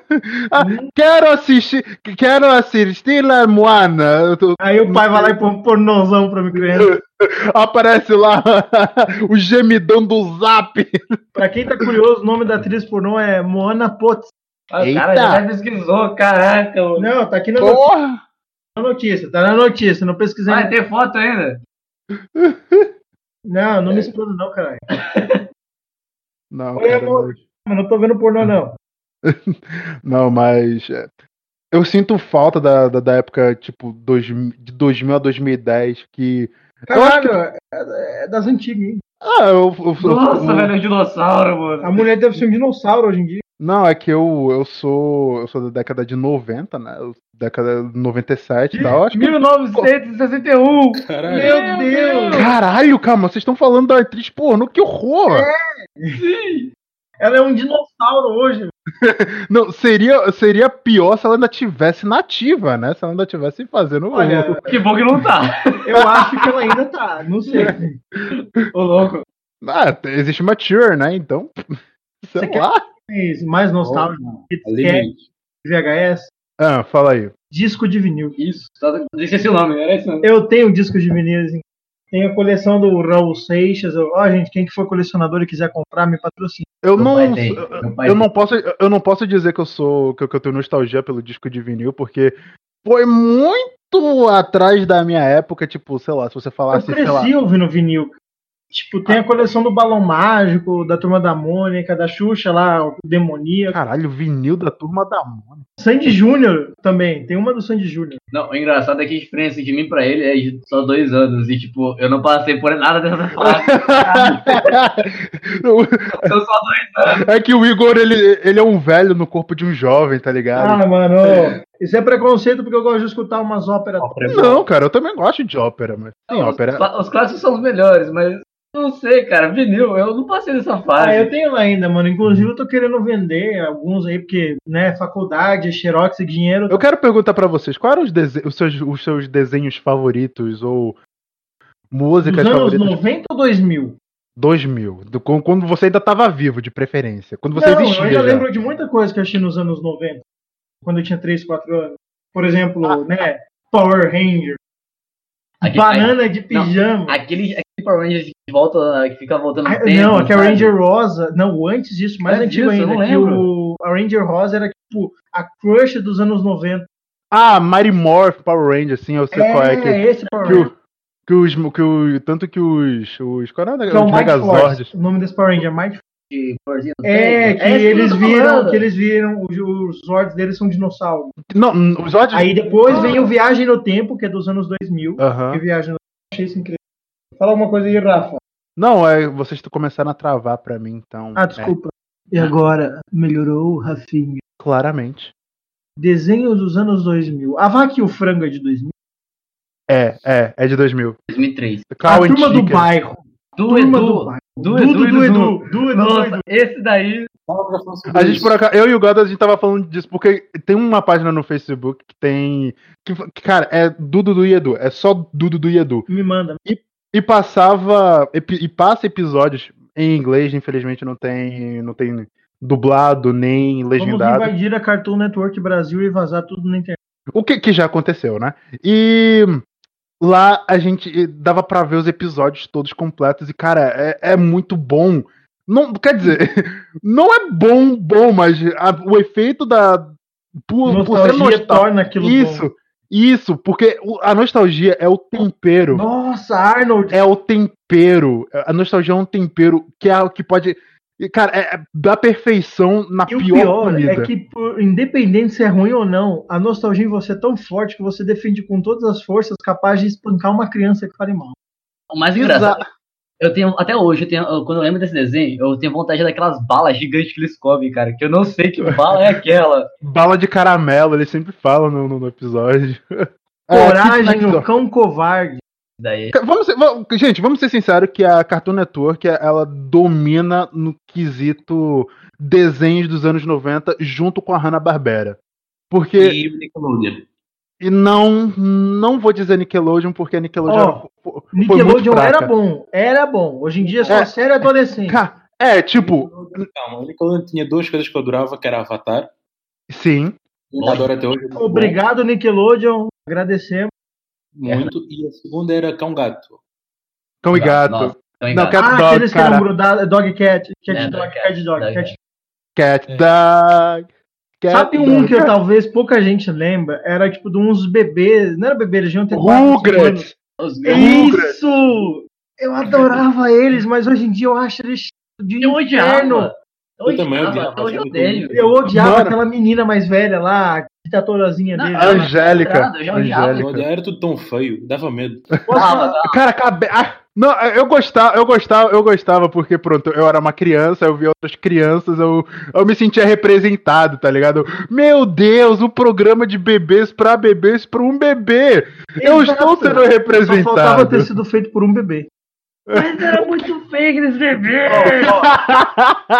Ah, quero assistir, quero assistir a Moana. Aí o pai vai lá e põe um pornozão pra me criança. Aparece lá o gemidão do zap. Pra quem tá curioso, o nome da atriz pornô é Moana Potts. Ah, Eita. cara já pesquisou, caraca, mano. Não, tá aqui na notícia, Porra! na notícia, tá na notícia, não pesquisei. Vai ter foto ainda? Não, não me explana não, caralho. Não, Oi, cara, amor. mas- não tô vendo pornô, não. não, mas é, eu sinto falta da, da, da época, tipo, dois, de 2000 a 2010, que... Eu acho Caralho, é, é das antigas, hein? Ah, eu... eu- eu- Nossa, eu- velho, é um dinossauro, mano. A mulher deve ser um dinossauro hoje em dia. Não, é que eu, eu sou eu sou da década de 90, né? Eu- Década de 97 e tal. Acho que... 1961. Caralho. Meu Deus! Caralho, calma, vocês estão falando da atriz pornô, que horror! Sim! Ela é um dinossauro hoje. Não, seria, seria pior se ela ainda tivesse nativa, né? Se ela ainda tivesse fazendo. Olha, Que bom que não tá. eu acho que ela ainda tá. Não sei. Ô, louco. Ah, existe mature, né? Então. Sei Você quer- lá. Mas mais nostálgico. quer mesmo. VHS, Ah, fala aí. disco de vinil. Isso, tá, esqueci o nome, era isso mesmo. Eu tenho disco de vinil, assim. Tenho a coleção do Raul Seixas. Eu- Ó, gente, quem que for colecionador e quiser comprar, me patrocina. Eu Meu não. eu- Eu não, posso, eu não posso dizer que eu sou. Que eu, que eu tenho nostalgia pelo disco de vinil, porque foi muito atrás da minha época, tipo, sei lá, se você Eu falasse, sei lá. cresci ouvindo vinil. Tipo, tem a coleção do Balão Mágico, da Turma da Mônica, da Xuxa lá, o Demoníaco. Caralho, vinil da turma da Mônica. Sandy Júnior também, tem uma do Sandy Júnior. Não, o engraçado é que a diferença de mim pra ele é de só dois anos. E, tipo, eu não passei por nada dessa fase. São só dois anos. é que o Igor, ele, ele é um velho no corpo de um jovem, tá ligado? Ah, mano, isso é preconceito porque eu gosto de escutar umas óperas. Não, cara, eu também gosto de ópera, mas tem Não, ópera. Os, clá- os clássicos são os melhores, mas não sei, cara. Vinil, eu não passei dessa fase. Ah, eu tenho lá ainda, mano. Inclusive, eu tô querendo vender alguns aí, porque, né, faculdade, xerox e dinheiro. Eu quero perguntar pra vocês, quais eram os, os seus, os seus desenhos favoritos ou Dos músicas anos favoritas? 90 ou 2000? 2000, do- quando quando você ainda tava vivo, de preferência. Quando você Não, existia eu ainda já. lembro de muita coisa que eu achei nos anos 90. Quando eu tinha 3, 4 anos. Por exemplo, Ah. né, Power Ranger. Aquele- banana de pijama. Aquele, aquele Power Ranger que volta, que fica voltando no Ah, tempo. não, aquele sabe? Ranger Rosa. Não, antes disso, mais Antes antigo disso, eu ainda. não Que lembro. o, a Ranger Rosa era tipo a crush dos anos 90. Ah, Mighty Morph Power Ranger, sim, eu sei qual é. Que, esse Power que, Ranger. o, que os. Que o, tanto que os. os qual era? Que é o os Mighty Megazords. Force. O nome desse Power Ranger é Mighty De corzinho no É, que esse eles tô viram, falando. que eles viram, os, os Zords deles são dinossauros. Não, os Zords. Aí depois vem o Viagem no Tempo, que é dos anos 2000. Aham. Que Viagem no Tempo, achei isso incrível. Fala alguma coisa aí, Rafa. Não, é, vocês começaram a travar pra mim, então. Ah, desculpa. E agora, melhorou, Rafinha. é, claramente. Desenhos dos anos 2000. A Vaca e o Frango é de 2000. É, é, é de 2000. 2003. A Turma do. Bairro. Do Turma Edu. do. Do Dudu Edu, do e do Edu. Do Edu, do Nossa, esse daí. A gente, por acaso, eu e o Goda, a gente tava falando disso, porque tem uma página no Facebook que tem. Que, que, cara, é do Dudu e Edu. É só do Dudu e Edu. Me manda. E passava. epi- E passa episódios em inglês, infelizmente não tem. Não tem dublado nem Vamos legendado. invadir a Cartoon Network Brasil e vazar tudo na internet. O que, que já aconteceu, né? E lá a gente dava pra ver os episódios todos completos e, cara, é, é muito bom. Não, quer dizer, não é bom, bom, mas a- o efeito da. Por, Nostalgia nostálgico. torna aquilo Isso, bom. isso, porque a nostalgia é o tempero. Nossa, Arnold. É o tempero. A nostalgia é um tempero que é o que pode. E, Cara, é, é da perfeição na E o pior, pior comida. é que, por- independente se é ruim ou não, a nostalgia em você é tão forte que você defende com todas as forças capaz de espancar uma criança que fale mal. O mais engraçado. Eu tenho, até hoje, eu tenho, quando eu lembro desse desenho, eu tenho vontade daquelas balas gigantes que eles comem, cara. Que eu não sei que bala é aquela. Bala de caramelo, eles sempre falam no, no- no episódio. É, Coragem que- no cão covarde. Daí. Vamos ser- vamos- gente, vamos ser sinceros que a Cartoon Network ela domina no quesito desenhos dos anos 90 junto com a Hanna-Barbera. Porque E o Nickelodeon. e não não vou dizer Nickelodeon porque a Nickelodeon Ó, era- Nickelodeon era bom, era bom. Hoje em dia é só É. série adolescente. Ca- É, tipo, Calma, o Nickelodeon tinha duas coisas que eu adorava, que era Avatar. sim. Eu adoro até hoje. é Obrigado, Nickelodeon. Agradecemos. Muito. E a segunda era Cão Gato. Cão e gato. Nossa, Não. Cat ah, Dog, aqueles que cara. eram grudados. Dog Cat. Cat É, Dog, Dog Cat Cat, Dog. Cat Cat É. Dog. Cat Sabe um que eu, talvez pouca gente lembra? Era tipo de uns bebês. Não era bebê, eles iam ter. Rugrats. Isso! Eu adorava eles, mas hoje em dia eu acho eles de Eu odiava. inferno. Eu, também odiava, odiava, eu. Eu odiava aquela menina mais velha lá, ditatorazinha dele. eu- Angélica. Eu já. Angélica. Era tudo tão feio, dava medo. Ah, mas- Cara, cabe... ah, não, eu gostava, eu gostava, eu gostava porque pronto, eu era uma criança, eu via outras crianças, eu, eu me sentia representado, tá ligado? Meu Deus, um programa de bebês pra bebês pra um bebê. Eu Exato. estou sendo Só faltava representado. ter sido feito por um bebê. Mas era muito feio aqueles bebês.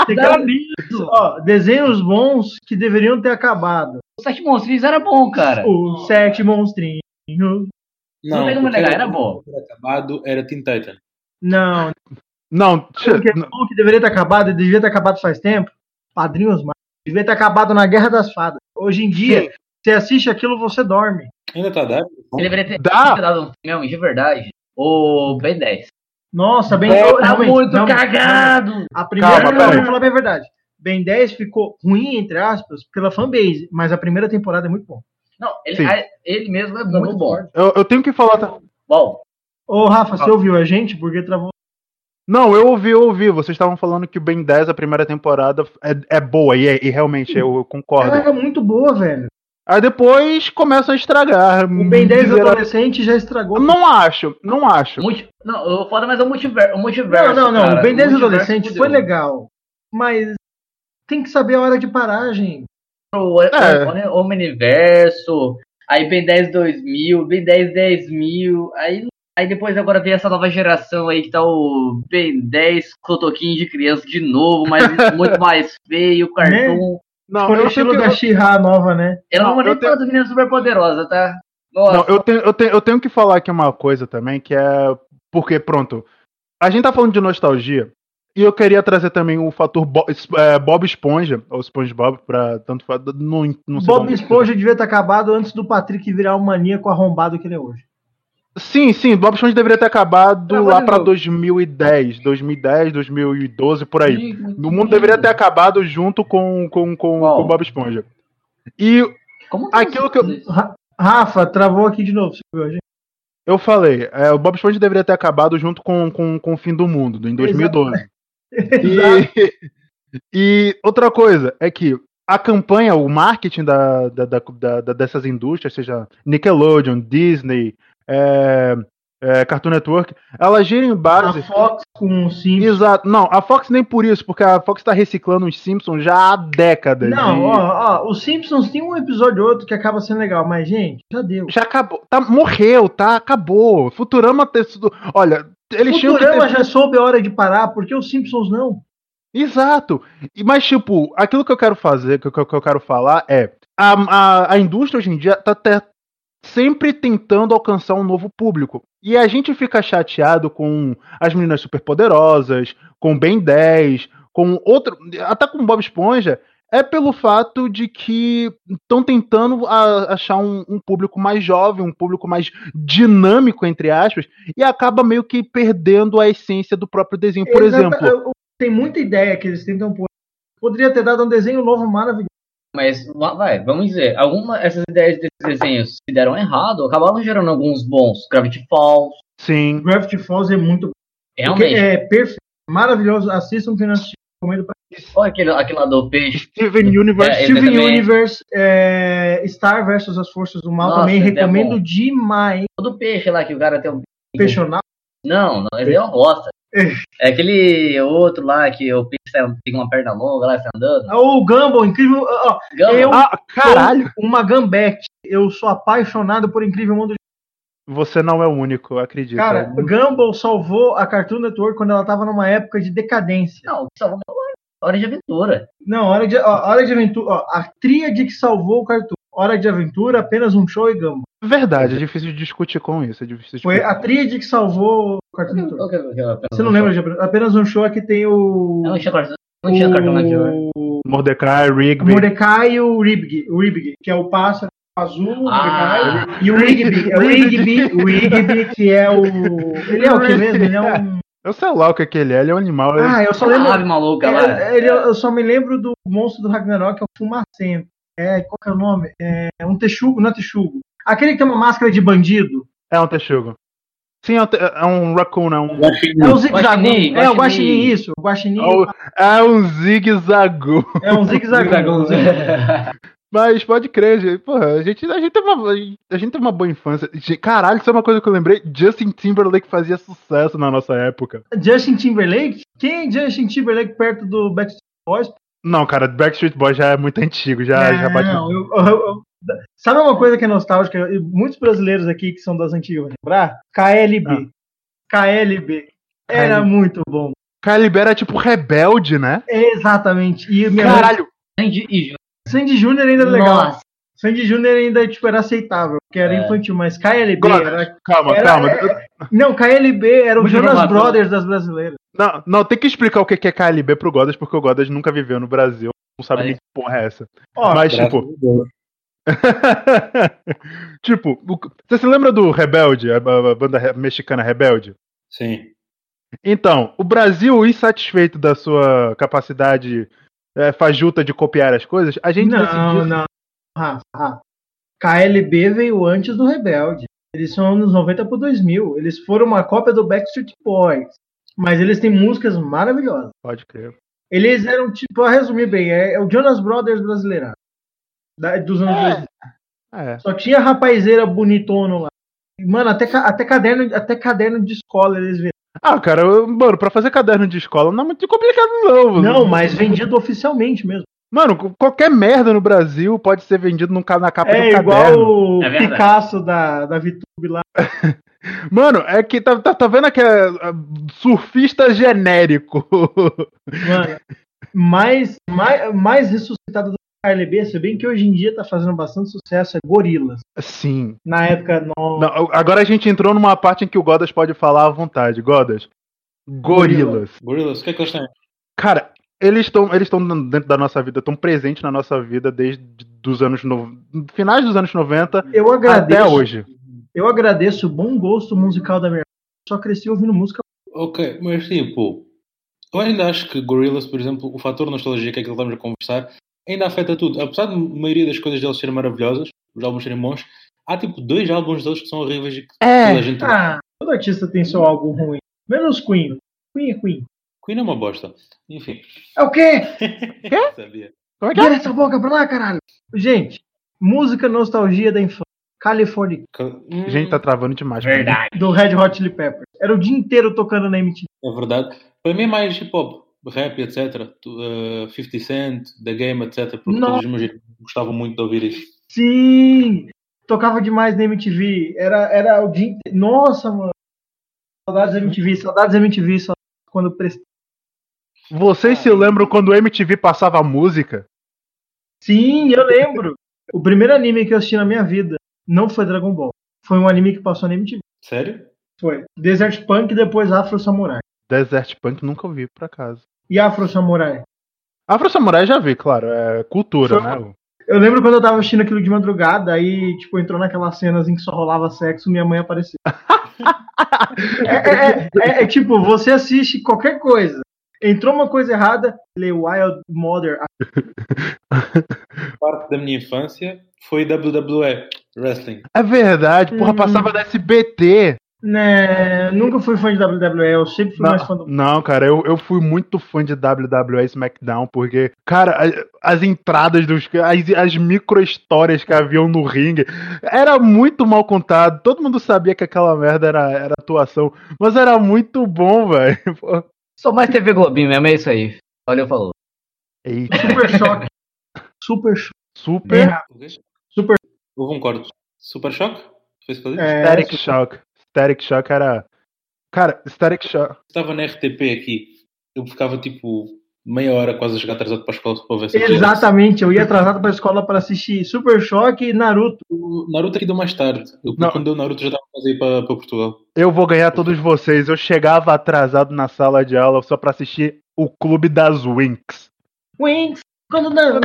Que- medo. Ó, desenhos bons que deveriam ter acabado. O Sete Monstrinhos era bom, cara. O Sete Monstrinhos. Não tem como o que negar, era era bom. era acabado era Teen Titan. Não, Não, o que é bom que deveria ter acabado, e devia ter acabado faz tempo. Padrinhos Mágicos. Devia ter acabado na Guerra das Fadas. Hoje em dia, Sim. você assiste aquilo, você dorme. Ainda tá dando? Ele deveria ter, Dá. ter dado um filme de verdade. O Ben 10. Nossa, bem É, Tá realmente, muito realmente, cagado. A primeira, Calma, não, vou falar bem a verdade. Ben 10 ficou ruim, entre aspas, pela fanbase, mas a primeira temporada é muito bom. Não, ele, a- ele mesmo é Muito muito bom. forte. eu, eu tenho que falar. tá- Bom, Ô, Rafa, você ouviu a gente? Porque travou. Não, eu ouvi, eu ouvi. Vocês estavam falando que o Ben 10, a primeira temporada, é, é boa, e, é- e realmente eu, eu concordo. Ela era muito boa, velho. Aí depois começam a estragar. O Ben 10 Dizer- adolescente já estragou. Não acho, não acho. multi, não, o foda, mas é o multiverso. O multiverso Não, não, não. cara. O Ben 10 multiverso adolescente fudeu. foi legal. Mas tem que saber a hora de parar, gente. O, É. o, o Omniverso, aí Ben 10 2000, Ben 10 10 mil, aí, aí depois agora vem essa nova geração aí que tá o Ben 10 cotoquinho de criança de novo, mas muito mais feio, cartoon. Não, Foi o eu estilo tenho que- da She-Ra nova, né? Ela não, Não, é nem eu tenho- super poderosa, tá? Nossa, Não, eu tenho, eu, tenho, eu tenho que falar aqui uma coisa também, que é. Porque, pronto, a gente tá falando de nostalgia, e eu queria trazer também o fator Bo- é, Bob Esponja, ou SpongeBob, pra tanto não, não sei Bob Esponja devia ter acabado antes do Patrick virar o maníaco arrombado que ele é hoje. Sim, sim, Bob Esponja deveria ter acabado lá novo. 2010, 2010, 2012, por aí. O mundo deveria ter acabado junto com, com, com, com Bob Esponja. E Como aquilo que eu- Rafa, travou aqui de novo. Você viu, gente? eu falei, é, o Bob Esponja deveria ter acabado junto com, com, com o fim do mundo, em 2012. Exato. E, e outra coisa é que a campanha, o marketing da, da- da- da- dessas indústrias, seja Nickelodeon, Disney, é, é, Cartoon Network, ela gira em A base. Fox com o Simpsons. Exato. Não, a Fox nem por isso, porque a Fox tá reciclando os Simpsons já há décadas. Não, ó, ó, os Simpsons tem um episódio ou outro que acaba sendo legal, mas, gente, já deu. Já acabou. Tá, morreu, tá? Acabou. Futurama. Olha, eles Futurama ter... já soube a hora de parar, porque os Simpsons não. Exato. E, mas, tipo, aquilo que eu quero fazer, que, eu- que eu quero falar é. A, a, a indústria hoje em dia tá te- sempre tentando alcançar um novo público. E a gente fica chateado com as meninas superpoderosas, com Ben 10, com outro. Até com Bob Esponja. É pelo fato de que estão tentando a- achar um, um público mais jovem, um público mais dinâmico, entre aspas, e acaba meio que perdendo a essência do próprio desenho. Por Exata- exemplo. eu- Tem muita ideia que eles tentam pôr. Poderia ter dado um desenho novo maravilhoso. Mas, va- vai, vamos dizer, algumas essas ideias desses desenhos se deram errado, acabaram gerando alguns bons. Gravity Falls, Sim. Gravity Falls é muito realmente. Porque É perfeito. Maravilhoso. Assistam não assistiu. Recomendo pra Olha aquele, aquele lá do peixe. Steven Universe. É, Steven também. Universe, é, Star versus as Forças do Mal Nossa, também é recomendo bom. demais. O do peixe lá, que o cara tem um. Peixonal. Não, não, esse é uma bosta. É aquele outro lá que o sai- tem uma perna longa lá, sai andando. O Gumball, incrível. ó, Gama. eu- Ah, caralho! Uma Gambete. Eu sou apaixonado por Incrível Mundo de Você não é o único, eu acredito. Cara, É um- Gumball salvou a Cartoon Network quando ela tava numa época de decadência. Não, vamos Hora de aventura. Não, Hora de, ó, Hora de Aventura. Ó, a tríade que salvou o Cartoon. Hora de Aventura, apenas um show e Gumball. Verdade, é difícil de discutir com isso. É difícil de Foi a tríade que salvou o Cartoon Network. Qual que é- é apenas Você não lembra de apenas um show é que tem o. Não tinha cartão, não tinha cartão o Mordecai, o Rigby. Mordecai e o Ribg, o Ribg, que é o pássaro azul, Ah. Mordecai, e o Rigby, é o Rigby, o Rigby, que é o. Ele é o que mesmo? Ele é um. Eu sei lá o que, que ele é, ele é um animal. ele- Ah, eu só lembro. ave maluca lá. É, ele- eu só me lembro do monstro do Ragnarok, que é o Fumacento. É, qual que é o nome? É um texugo, não é texugo. Aquele que tem uma máscara de bandido. É um texugo. Sim, é um- é um raccoon, é um, É o zigue-zague. Guaxinim, É o guaxinim. guaxinim, isso. O guaxinim é um- é um zigue-zagu. é um. Mas pode crer, gente. Porra, a gente, a, gente teve uma, a gente teve uma boa infância. Caralho, isso é uma coisa que eu lembrei. Justin Timberlake fazia sucesso na nossa época. Justin Timberlake? Quem é Justin Timberlake perto do Backstreet Boys? Não, cara, Backstreet Boys já é muito antigo, já, já bate. Não, eu- eu- eu- Sabe uma coisa que é nostálgica? E Muitos brasileiros aqui que são das antigas vão lembrar? KLB. KLB. Era KLB. muito bom. Calibre era tipo rebelde, né? Exatamente. E minha Caralho, Sandy e Júnior. Sandy Júnior ainda era legal. Nossa. Sandy Júnior ainda tipo, era aceitável, porque era É. infantil, mas KLB Godas, era. calma, era- calma. Não, KLB era o Muito Jonas. Brothers das brasileiras. Não, não, tem que explicar o que que é KLB pro Godas, porque o Godas nunca viveu no Brasil. Não sabe Mas- nem que porra é essa. Ó, Mas, tipo. tipo, o- você se lembra do Rebelde, a, a- a banda re- mexicana Rebelde? Sim. Então, o Brasil, insatisfeito da sua capacidade é, fajuta de copiar as coisas, a gente não, decidiu. não. Rafa, Rafa. KLB veio antes do Rebelde. Eles são anos 90 por 2000. Eles foram uma cópia do Backstreet Boys. Mas eles têm músicas maravilhosas. Pode crer. Eles eram, tipo, a resumir bem, é, é o Jonas Brothers brasileiro. Da- dos anos 2000. É. Só tinha rapazeira bonitono lá. Mano, até, até, caderno, até caderno de escola eles vendiam. Ah, cara, eu- mano, pra fazer caderno de escola não é muito complicado, não. Não, mas vendido oficialmente mesmo. Mano, qualquer merda no Brasil pode ser vendido num ca- na capa É do igual caderno. o É. Picasso da, da VTube lá. Mano, é que tá, tá, tá vendo aquele ah, surfista genérico. Mano, mais, mais, mais ressuscitado do KLB, se bem que hoje em dia tá fazendo bastante sucesso, é Gorilas. Sim. Na época, não. Não, agora a gente entrou numa parte em que o Godas pode falar à vontade. Godas. Gorilas. Gorillas, o que é que eles têm? Cara, eles estão eles estão dentro da nossa vida, estão presentes na nossa vida desde dos anos no... finais dos anos 90 eu agradeço. até hoje. Eu agradeço o bom gosto musical da minha. Só cresci ouvindo música. Ok, mas tipo, eu ainda acho que Gorillaz, por exemplo, o fator nostalgia que é aquilo que estamos a conversar, ainda afeta tudo. Apesar de a maioria das coisas deles serem maravilhosas, os álbuns serem bons, há tipo dois álbuns deles que são horríveis e que É. toda a gente. Ah, todo artista tem seu álbum ruim. Menos Queen. Queen é Queen. Queen é uma bosta. Enfim. É o quê? Sabia. Como é que Vira é? essa boca pra lá, caralho. Gente, música nostalgia da infância. California, Hum, Gente, tá travando demais. pra. Verdade. do Red Hot Chili Peppers. Era o dia inteiro tocando na MTV. É verdade. Para mim é mais hip hop, rap, etc. Eh, 50 Cent, The Game, etc. Porque Não. todos os meus gostavam muito de ouvir isso. Sim! Tocava demais na MTV. Era, era o dia. Nossa, mano. Saudades da MTV, saudades da MTV, só quando prestei. Vocês se lembram quando o MTV passava música? Sim, eu lembro. O primeiro anime que eu assisti na minha vida não foi Dragon Ball. Foi um anime que passou na MTV. Sério? Foi Desert Punk e depois Afro Samurai. Desert Punk nunca ouvi, por acaso. E Afro Samurai. Afro Samurai já vi, claro, é cultura, Foi- né? Eu lembro quando eu tava assistindo aquilo de madrugada, aí, tipo, entrou naquelas cenas em que só rolava sexo, minha mãe apareceu. é, é- é- é tipo, você assiste qualquer coisa. Entrou uma coisa errada, lê Wild Mother. Parte da minha infância foi WWE, Wrestling. É verdade, porra, Hum. passava da SBT. Né, nunca fui fã de WWE, eu sempre fui mais fã Não, do. não, cara, eu, eu fui muito fã de WWE SmackDown, porque, cara, a- as entradas dos. As, as micro-histórias que haviam no ringue era muito mal contado. Todo mundo sabia que aquela merda era, era atuação, mas era muito bom, velho. Sou mais TV Globinho mesmo, é isso aí. Valeu, falou. Eita, Super choque. Super choque. super? Super. Um corte. Super Shock? Foi isso que eu disse? É, Static Shock. Static Shock era. Cara, Static Shock. Estava na RTP aqui. Eu ficava tipo meia hora quase a chegar atrasado para a escola para ver essa Exatamente, eu ia atrasado pra escola para assistir Super Choque e Naruto. O Naruto aqui deu mais tarde. Eu, Não. quando deu o Naruto já estava quase a ir para, para Portugal. Eu vou ganhar todos vocês. Eu chegava atrasado na sala de aula só pra assistir o Clube das Winx. Wings, quando na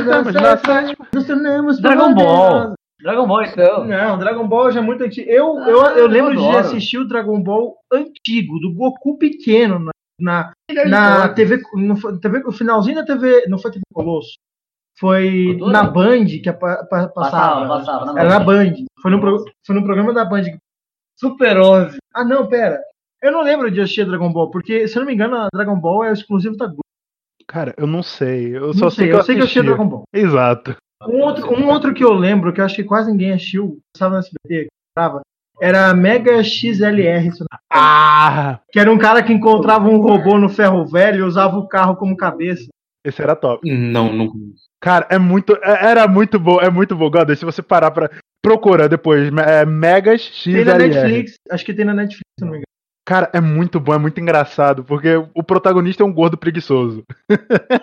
nos tornamos Dragon Ball. Dragon Ball, então. Não, Dragon Ball já é muito antigo. Eu, eu, eu lembro de adoro. assistir o Dragon Ball antigo, do Goku pequeno, na, na, na TV, no, TV. O finalzinho da TV. Não foi TV Colosso. Foi Cultura? na Band que a- pa- pa- passava. Passava, passava. na Era na Band. Foi no, pro- foi no programa da Band. Super 11. Ah, não, pera. Eu não lembro de assistir Dragon Ball, porque, se eu não me engano, a Dragon Ball é exclusivo da Globo. Cara, eu não sei. Eu Não só sei, que eu sei que eu assisti assistia. Dragon Ball. Exato. Um outro, um outro que eu lembro, que eu acho que quase ninguém assistiu, estava no SBT, que passava, era Mega XLR, Ah! que era um cara que encontrava um robô no ferro velho e usava o carro como cabeça. Esse era top. Não, não. Cara, é muito. é- Era muito bom, é muito bom. Goda, se você parar pra. Procura depois. É Megas Tem na XLR. Netflix, acho que tem na Netflix, se não me engano. Cara, é muito bom, é muito engraçado, porque o protagonista é um gordo preguiçoso.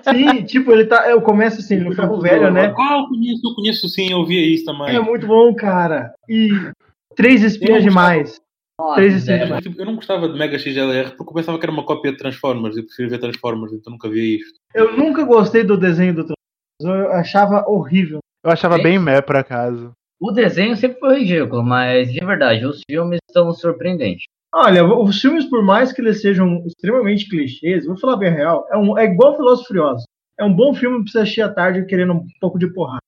Sim, tipo, ele tá. Eu começo assim, no ferro velho, né? Qual eu conheço? Eu conheço sim, eu via isso também. É muito bom, cara. E três não demais. Nossa, Três É, mas, tipo, eu não gostava de Mega XLR porque eu pensava que era uma cópia de Transformers. Eu preferia ver Transformers, então nunca via isto. Eu nunca gostei do desenho do Transformers. Eu achava horrível. Eu achava Sim. bem meh, por acaso. O desenho sempre foi ridículo, mas de verdade, os filmes estão surpreendentes. Olha, os filmes, por mais que eles sejam extremamente clichês, vou falar bem real, é, um, é igual Velozes e Furiosos. É um bom filme pra você assistir à tarde querendo um pouco de porrada.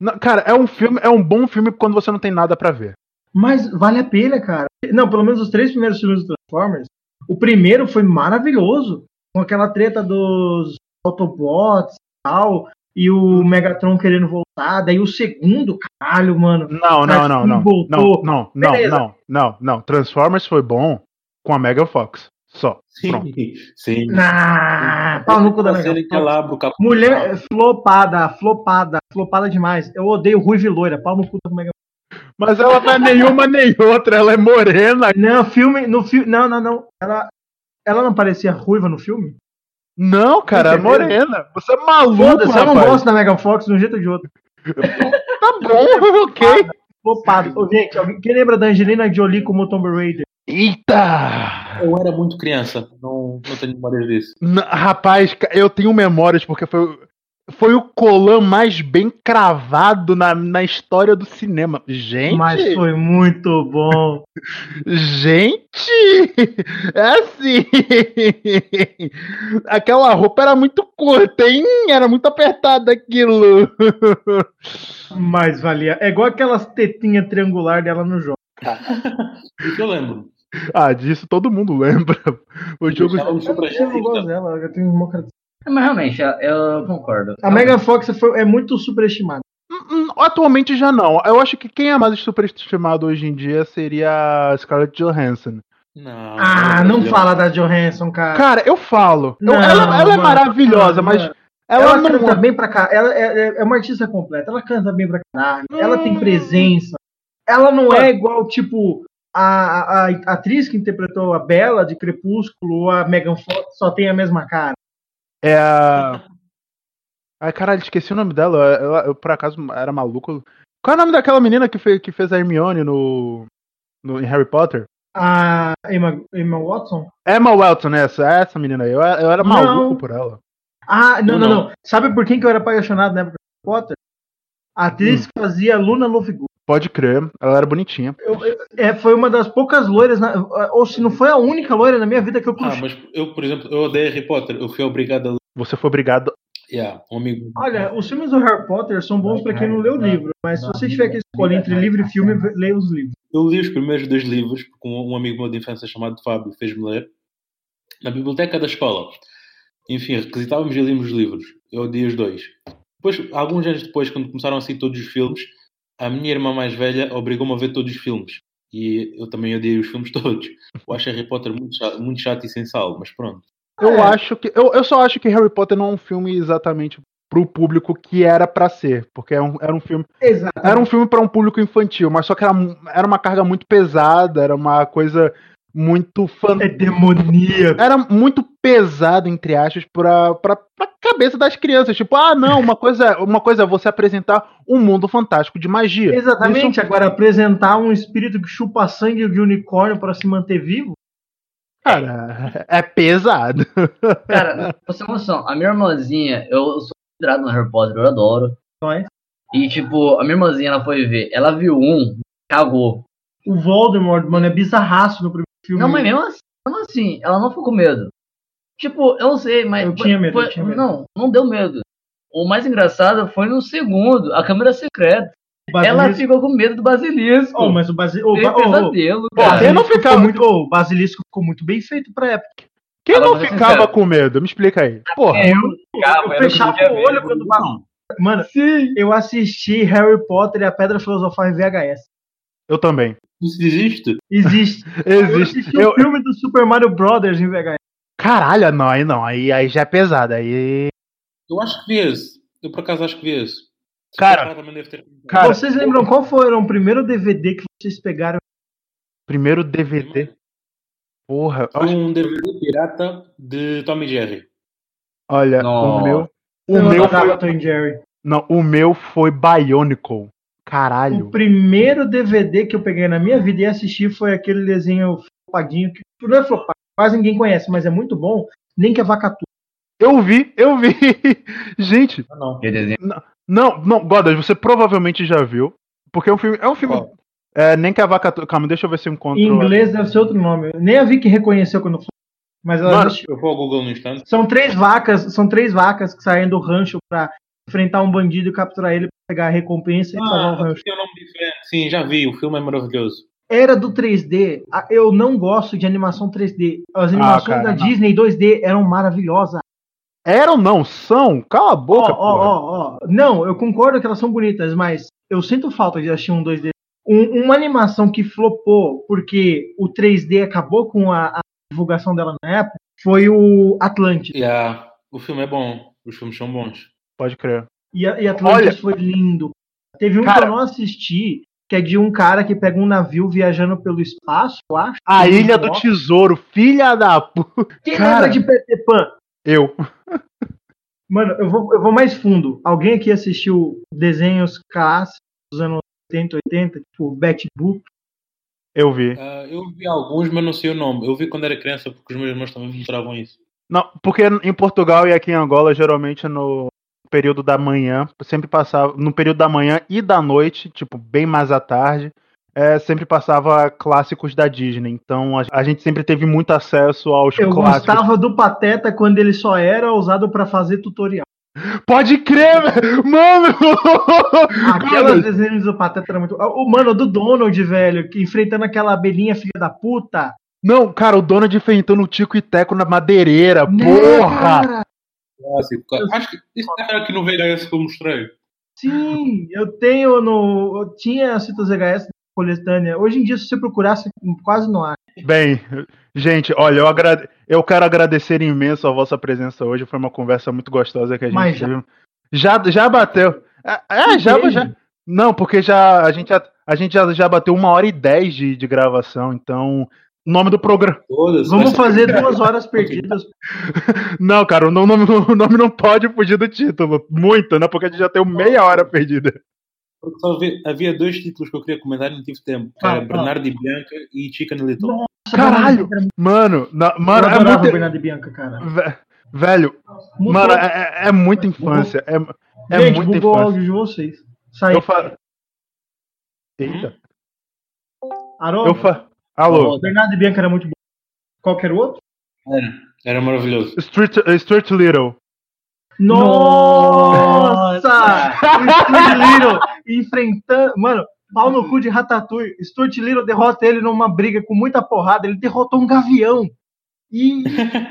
Não, cara, é um filme, é um bom filme quando você não tem nada pra ver. Mas vale a pena, cara. Não, pelo menos os três primeiros filmes do Transformers. O primeiro foi maravilhoso. Com aquela treta dos Autobots e tal. E o Megatron querendo voltar. Daí o segundo, caralho, mano. Não, não, não, não. Não, Voltou. não, não, Beleza. não, não, não. Transformers foi bom com a Mega Fox. Só. Sim, Pronto. sim. Ah, pau no cu da Uma cena Mega que ela abre o capô. Mulher flopada, flopada, flopada demais. Eu odeio ruiva e loira, pau no cu da Mega Mas ela não é nenhuma nem outra, ela é morena. Não, filme, no filme, não, não, não. Ela, ela não parecia ruiva no filme? Não, cara, é morena. Você é maluco, Foda-se, eu não gosto da Megan Fox de um jeito ou de outro. Tá bom, ok. Flopado. Ô, gente, alguém, quem lembra da Angelina Jolie como Tomb Raider? Eita! Eu era muito criança, não, não tenho memórias disso. N- Rapaz, eu tenho memórias porque foi, foi o Colan mais bem cravado na, na história do cinema. Gente, Mas foi muito bom. gente, é assim. Aquela roupa era muito curta, hein? Era muito apertada aquilo. Mas valia. É igual aquelas tetinhas triangular dela no jogo. Isso eu lembro. Ah, disso todo mundo lembra. O jogo. Deixava o Super Eu não gosto Chique, dela, eu tenho uma cara- Mas realmente, eu- concordo. A Megan Fox foi- é muito superestimada. Hum, hum, Atualmente já não. Eu acho que quem é mais superestimado hoje em dia seria a Scarlett Johansson. Não, Ah, não fala da Johansson, cara. Cara, eu falo. Eu- Não, ela, ela é mano, maravilhosa, não, mas ela, Ela, não. canta bem pra cá. Ela é, é- é uma artista completa. Ela canta bem pra caralho. Ela tem Hum. presença. Ela não é igual, tipo, a, a, a atriz que interpretou a Bela de Crepúsculo ou a Megan Fox só tem a mesma cara. É a. Ai, caralho, esqueci o nome dela. Eu, eu, por acaso era maluco. Qual é o nome daquela menina que fez, que fez a Hermione no, no, em Harry Potter? A Emma, Emma Watson? Emma Welton, essa, essa menina aí. Eu, eu era Não. maluco por ela. Ah, não, Eu não, não. não. Sabe por quem que eu era apaixonado na época do Harry Potter? A atriz que fazia Luna Lovegood. Pode crer, ela era bonitinha. Eu- eu- é, foi uma das poucas loiras, na- ou se não foi a única loira na minha vida que eu Ah, puxei. mas eu, por exemplo, eu odeio Harry Potter. Eu fui obrigado a ler. Você foi obrigado. Yeah, um amigo. Olha, os filmes do Harry Potter são bons pra quem não lê o livro, mas se você tiver que escolher entre livro e filme, leia os livros. Eu li os primeiros dois livros, porque um, um amigo meu de infância chamado Fábio fez-me ler, na biblioteca da escola. Enfim, requisitávamos e líamos os livros. Eu odiei os dois. Depois, alguns anos depois, quando começaram a sair todos os filmes, a minha irmã mais velha obrigou-me a ver todos os filmes. E eu também odiei os filmes todos. Eu acho Harry Potter muito chato, muito chato e sem sal, mas pronto. Eu É. acho que. Eu, eu só acho que Harry Potter não é um filme exatamente pro público que era pra ser. Porque era um, era um filme. Exato. Era um filme pra um público infantil, mas só que era, era uma carga muito pesada, era uma coisa muito fan... É demoníaco. Era muito pesado, entre aspas, pra, pra, pra cabeça das crianças. Tipo, ah, não, uma coisa, uma coisa é você apresentar um mundo fantástico de magia. Exatamente. Isso- Agora, apresentar um espírito que chupa sangue de unicórnio pra se manter vivo? Cara, é pesado. Cara, você ter uma noção, a minha irmãzinha, eu sou considerado no Harry Potter, eu adoro. E, tipo, a minha irmãzinha, ela foi ver, ela viu um, cagou. O Voldemort, mano, é bizarraço no primeiro filme. Não, mas mesmo assim, mesmo assim, ela não ficou com medo. Tipo, eu não sei, mas. Eu foi- tinha medo, foi- eu tinha medo. Não, não deu medo. O mais engraçado foi no segundo, a câmera secreta. O Ela basilisco- ficou com medo do basilisco. Oh, mas o basilisco. Teve pesadelo, Pô, cara. quem não ficava- muito, oh, o basilisco ficou muito bem feito pra época. Quem Fala, não é ficava sincero. com medo? Me explica aí. Porra. É, eu, ficava, eu fechava eu o olho quando bagulho. Mano, eu assisti Harry Potter e a Pedra Filosofal em VHS. Eu também. Isso existe? Existe. Eu Existe. assisti o Eu... filme do Super Mario Brothers em VHS. Caralho, não, aí não. Aí, aí já é pesado. Aí. Eu acho que vi esse. Eu por acaso acho que vi esse. Se Cara, ter... cara, vocês lembram qual foi o primeiro DVD que vocês pegaram? Primeiro DVD. Porra. Foi um DVD pirata de Tommy Jerry. Olha, o Nossa. meu. O Eu meu foi. Tom Jerry. Não, o meu foi Bionicle. O Caralho. primeiro DVD que eu peguei na minha vida e assisti foi aquele desenho flopadinho, que não é flopado, quase ninguém conhece, mas é muito bom. Nem que é Vacatu. Eu vi, eu vi. Gente, Ah, não. Não, não, Godas, você provavelmente já viu. Porque é um filme. É um filme. Qual? É, nem que a vaca. Calma, deixa eu ver se eu encontro. Em inglês deve ser outro nome. Nem a Vicky reconheceu quando foi. Mas ela Mano. Eu vou ao Google no instante. São três vacas, são três vacas que saem do rancho pra enfrentar um bandido e capturar ele pegar a recompensa e o Ah, um nome diferente. Sim, já vi. O filme é maravilhoso. Era do 3D. Ah, Eu não gosto de animação 3D. As animações cara, da não. Disney 2D eram maravilhosas. Eram não, são. Cala a boca, ó, ó, ó. Não, eu concordo que elas são bonitas, mas eu sinto falta de assistir um 2D. Um- uma animação que flopou porque o 3D acabou com a, a divulgação dela na época foi o Atlantis. Yeah, o filme é bom. Os filmes são bons. Pode crer. E, a- e Atlantis Olha- foi lindo. Teve um Cara- que eu não assisti, que é de um cara que pega um navio viajando pelo espaço, eu acho. A Ilha do. Tesouro, filha da puta. Quem Cara- lembra de Peter Pan? Eu. Mano, eu vou, eu vou mais fundo. Alguém aqui assistiu desenhos clássicos dos anos 70, 80, tipo Betty Boop? Eu vi. Ah, eu vi alguns, mas não sei o nome. Eu vi quando era criança porque os meus irmãos também mostravam isso. Não, porque em Portugal e aqui em Angola, geralmente no período da manhã, sempre passava. No período da manhã e da noite, tipo, bem mais à tarde, é, sempre passava clássicos da Disney. Então a, a gente sempre teve muito acesso aos Eu clássicos. gostava do Pateta quando ele só era usado pra fazer tutorial. Pode crer! Mano! Aquelas desenhos do Pateta era muito. O mano do Donald, velho, que enfrentando aquela abelhinha filha da puta. Não, cara, o Donald enfrentando o Tico e Teco na madeireira, Né, porra! cara? Clássico. Acho que isso era aqui no VHS que eu mostrei. Sim, eu tenho no. Eu tinha as fitas VHS coletânea. Hoje em dia, se você procurar, você quase não acha. Bem, gente, olha, eu, agrade... eu quero agradecer imenso a vossa presença hoje. Foi uma conversa muito gostosa que a gente Mas já- teve. Já, já bateu. É, é, já, já. Não, porque já a gente já, a gente já, já bateu uma hora e dez de, de gravação, então. O nome do programa. Todas. Vamos fazer duas horas perdidas. Não, cara, o nome, o nome não pode fugir do título. Muito, né? Porque a gente já tem meia hora perdida. Havia, dois títulos que eu queria comentar e não tive tempo. Ah, era ah. Bernardo e Bianca e Chicken Little. Nossa, Caralho! Mano, na- Eu mano, é adorava muito. Bernardo e Bianca, cara. Ve- Velho, Mudou. mano, é, é- é muita infância. É, é Gente, muita bugou o infância. áudio de vocês. Saiu. Eu fa... Eita. Eu fa... Alô. Bernardo e Bianca era muito bom. Qualquer outro? Era, era maravilhoso. Street, Street Little. Nossa! Stuart Little enfrentando. Mano, pau no cu de Ratatouille. Stuart Little derrota ele numa briga com muita porrada. Ele derrotou um gavião. E,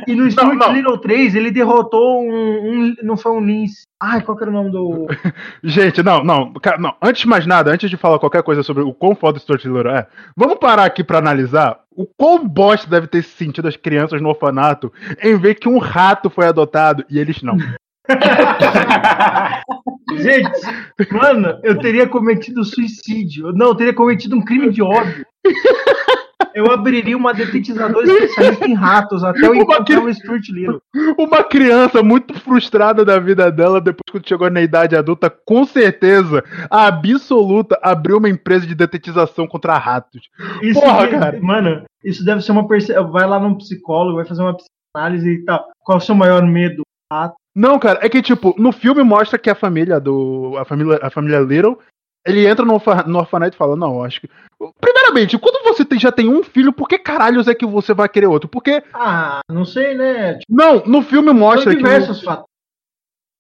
e no Stuart não. Little 3 ele derrotou um, um- Não foi um lince. Ai, qual que era o nome do. Gente, não, não, cara, não. Antes de mais nada, antes de falar qualquer coisa sobre o quão foda o Stuart Little é, vamos parar aqui pra analisar o quão bosta deve ter se sentido as crianças no orfanato em ver que um rato foi adotado e eles não. Gente, mano, eu teria cometido suicídio. Não, eu teria cometido um crime de ódio. Eu abriria uma detetizadora especialista em ratos até eu Uma encontrar cri- o Stuart Little. Uma criança muito frustrada da vida dela depois que chegou na idade adulta, com certeza, absoluta abriu uma empresa de detetização contra ratos. Isso Porra, que- cara. Mano, isso deve ser uma perce... Vai lá num psicólogo, vai fazer uma psicanálise e tal. Qual é o seu maior medo? Rato. Não, cara, é que tipo, no filme mostra que a família do. A família, a família Little. Ele entra no, orfa- no orfanato e fala, não, acho que. Primeiramente, quando você tem- já tem um filho, por que caralhos é que você vai querer outro? Porque. Ah, não sei, né? Tipo, Não, no filme mostra são que. diversos fatos.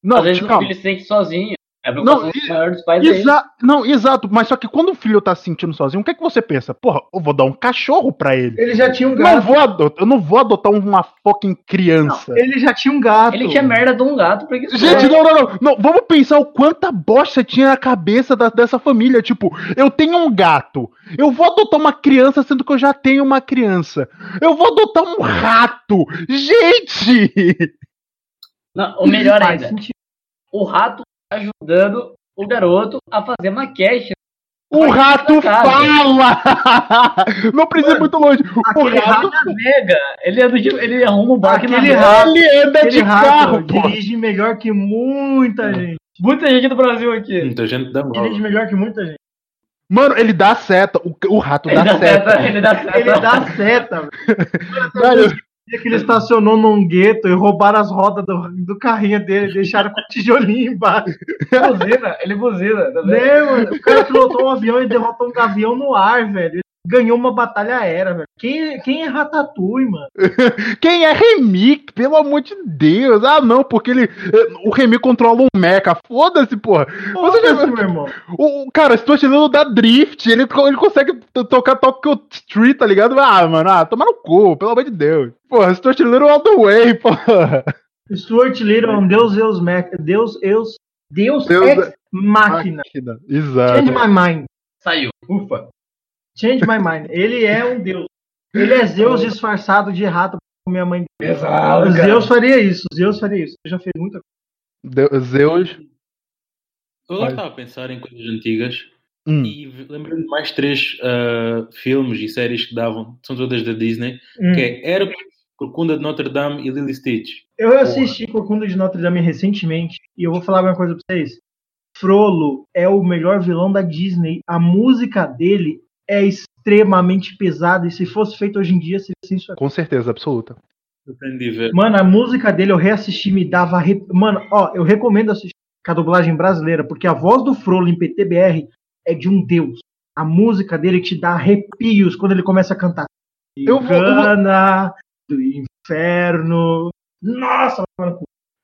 Não, Às vezes tipo, o filho se sente sozinho. É Não, e- maior dos pais isso. Exa não, exato, mas só que quando o filho tá se sentindo sozinho, o que é que você pensa? Porra, eu vou dar um cachorro pra ele. Ele já tinha um Não gato. vou adotar, eu não vou adotar uma fucking criança. Ele já tinha um gato. Ele tinha merda de um gato preguiçoso. Gente, não, não, não, não. Vamos pensar o quanta bosta tinha na cabeça da- dessa família. Tipo, eu tenho um gato. Eu vou adotar uma criança, sendo que eu já tenho uma criança. Eu vou adotar um rato. Gente! Não, o melhor ainda, o rato ajudando o garoto a fazer maquete. O rato fala! Não precisa ir muito longe. O rato, Navega, ele, anda de, ele arruma um barco Aquele rato- ele anda Aquele de rato carro, pô. dirige melhor que muita gente. Muita gente do Brasil aqui. Muita gente dá mal. Dirige melhor que muita gente. Mano, ele dá seta. O, o rato Ele dá, dá seta. seta, ele dá seta. Ele dá seta, velho. Que ele estacionou num gueto e roubaram as rodas do, do carrinho dele, deixaram com o tijolinho embaixo. buzina, ele buzina, tá? Né, mano? O cara pilotou um avião e derrotou um gavião no ar, velho. Ganhou uma batalha aérea, velho. Quem, quem é Ratatouille, mano? Quem é Remy? Pelo amor de Deus. Ah, não, porque ele. O Remy controla um mecha. Foda-se, porra. Você já- Foda-se, meu irmão. O, o cara, estou tirando da Drift. Ele, ele consegue to- tocar Tokyo Street, tá ligado? Ah, mano, ah, toma no cu, pelo amor de Deus. Porra, estou tirando all the way, porra. Stuart Little, um Deus, Deus, Mac, Deus, Deus, Deus, Deus ex máquina. Exato. Change my mind. Saiu, ufa. Change my mind. Ele é um Deus. Ele é Zeus disfarçado de rato com minha mãe. Exato, Zeus faria isso. Zeus faria isso. Ele já fez muita coisa. Deus, Zeus. Eu agora estava a pensar em coisas antigas Hum. e lembrei-me de mais três ah, filmes e séries que davam, são todas da Disney, Hum. que é Hércules, Corcunda de Notre Dame e Lily Stitch. Eu assisti Corcunda de Notre Dame recentemente e eu vou falar uma coisa pra vocês. Frollo é o melhor vilão da Disney. A música dele é extremamente pesada e se fosse feito hoje em dia seria censurado. Com certeza, absoluta. Mano, a música dele eu reassisti me dava. arrep- Mano, ó, eu recomendo assistir com a dublagem brasileira, porque a voz do Frollo em PTBR é de um deus. A música dele te dá arrepios quando ele começa a cantar. Eu vou- do inferno. Nossa, mano.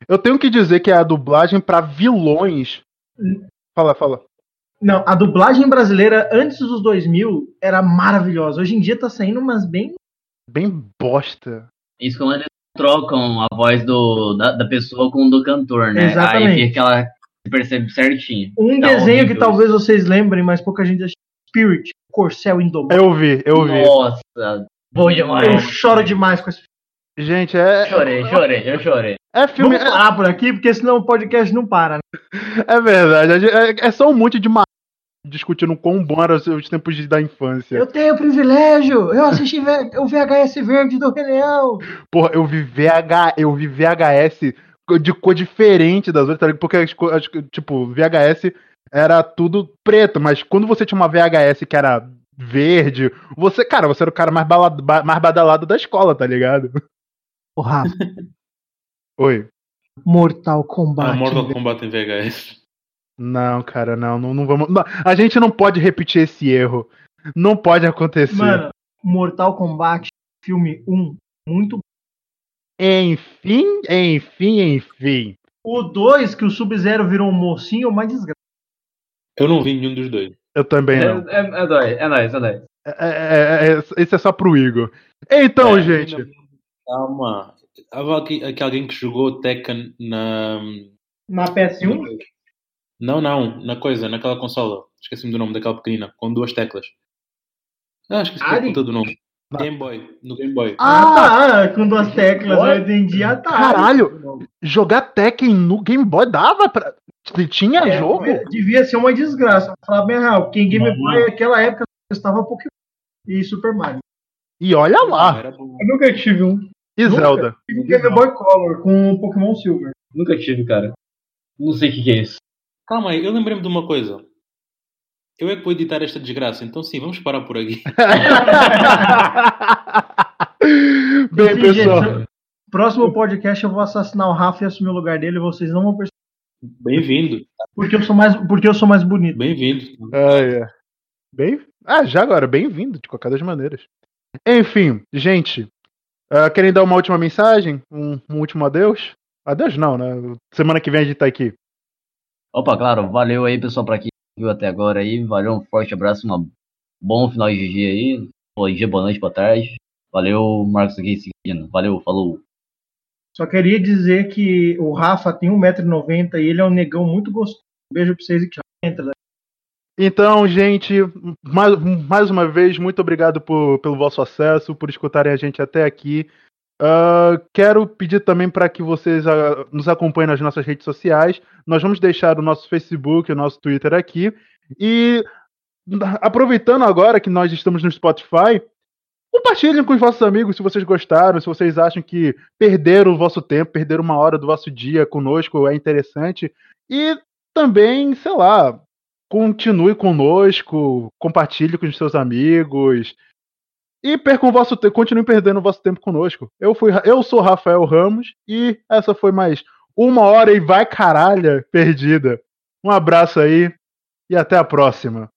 Eu tenho que dizer que a dublagem pra vilões. Fala, fala. Não, a dublagem brasileira antes dos 2000 era maravilhosa. Hoje em dia tá saindo umas bem. Bem bosta. Isso quando eles trocam a voz do, da, da pessoa com do cantor, né? Exatamente. Aí fica aquela. Se percebe certinho. Um Tá desenho horrível que talvez vocês lembrem, mas pouca gente assiste. Spirit, Corcel Indomável. Eu vi, eu vi. Nossa, bom Eu demais. choro demais com esse filme. Gente, é. Chorei, chorei, eu chorei. É filme. Vamos parar por aqui, porque senão o podcast não para. Né? É verdade. É, é só um monte de ma... discutindo quão bom eram os- os tempos da infância. Eu tenho privilégio, eu assisti o VHS verde do Rei Leão. Porra, eu vi VH, eu vi VHS de cor diferente das outras, tá ligado? porque tipo, VHS era tudo preto, mas quando você tinha uma VHS que era verde, você, cara, você era o cara mais, balado, ba- mais badalado da escola, tá ligado? O Rafa, Oi. Mortal Ah, Kombat. Mortal Kombat em VHS. Não, cara, não, não, não vamos. não, a gente não pode repetir esse erro. Não pode acontecer. Mano, Mortal Kombat, filme 1, muito Enfim, enfim, enfim. O 2, que o Sub-Zero virou um mocinho, uma desgraça. Eu não vi nenhum dos dois. Eu também É, não. é, é nóis, é nóis, é nóis. É, é, é, esse é só pro Igor. Então, É, gente. Calma. Aqui, aqui alguém que jogou Tekken na. Na PS1? Não, não, na coisa, naquela consola. Esqueci-me do nome daquela pequenina, com duas teclas. Ah, esqueci do nome. Game Boy, no Game Boy. Ah, tá, com duas teclas, eu entendi. Ah, tá. Caralho, jogar Tekken no Game Boy dava pra. Tinha É, jogo? Devia ser uma desgraça. Falar bem real, porque em Game Não. Boy, naquela época, estava Pokémon e Super Mario. E olha lá. Eu nunca tive um. E Nunca. Zelda. Tive um Game Boy Color com Pokémon Silver. Nunca tive, cara. Não sei o que, que é isso. Calma aí, eu lembrei-me de uma coisa. Eu é que vou editar esta desgraça, então sim, vamos parar por aqui. Bem, Enfim, pessoal. gente, próximo podcast eu vou assassinar o Rafa e assumir o lugar dele. Vocês não vão perceber. Bem-vindo, Porque eu sou mais, porque eu sou mais bonito. bem-vindo. Ah, é. Bem. Ah, já agora, bem-vindo, de qualquer das maneiras. Enfim, gente. ah, querem dar uma última mensagem? Um, um último adeus? Adeus não, né? Semana que vem a gente tá aqui. Opa, claro, valeu aí, pessoal, pra quem viu até agora aí. Valeu, um forte abraço, um bom final de dia aí. Bom dia, boa noite, boa tarde. Valeu, Marcos aqui seguindo. Valeu, falou. Só queria dizer que o Rafa tem 1,90m e ele é um negão muito gostoso. Um beijo pra vocês e tchau. Entra. Então, gente, mais, mais uma vez, muito obrigado por, pelo vosso acesso, por escutarem a gente até aqui. Uh, quero pedir também para que vocês uh, nos acompanhem nas nossas redes sociais. Nós vamos deixar o nosso Facebook, o nosso Twitter aqui. E aproveitando agora que nós estamos no Spotify, compartilhem com os vossos amigos se vocês gostaram, se vocês acham que perderam o vosso tempo, perderam uma hora do vosso dia conosco, é interessante. E também, sei lá, continue conosco, compartilhe com os seus amigos. E percam o vosso tempo, continue perdendo o vosso tempo conosco. Eu, fui, eu sou Rafael Ramos e essa foi mais uma hora e vai caralha perdida. Um abraço aí e até a próxima.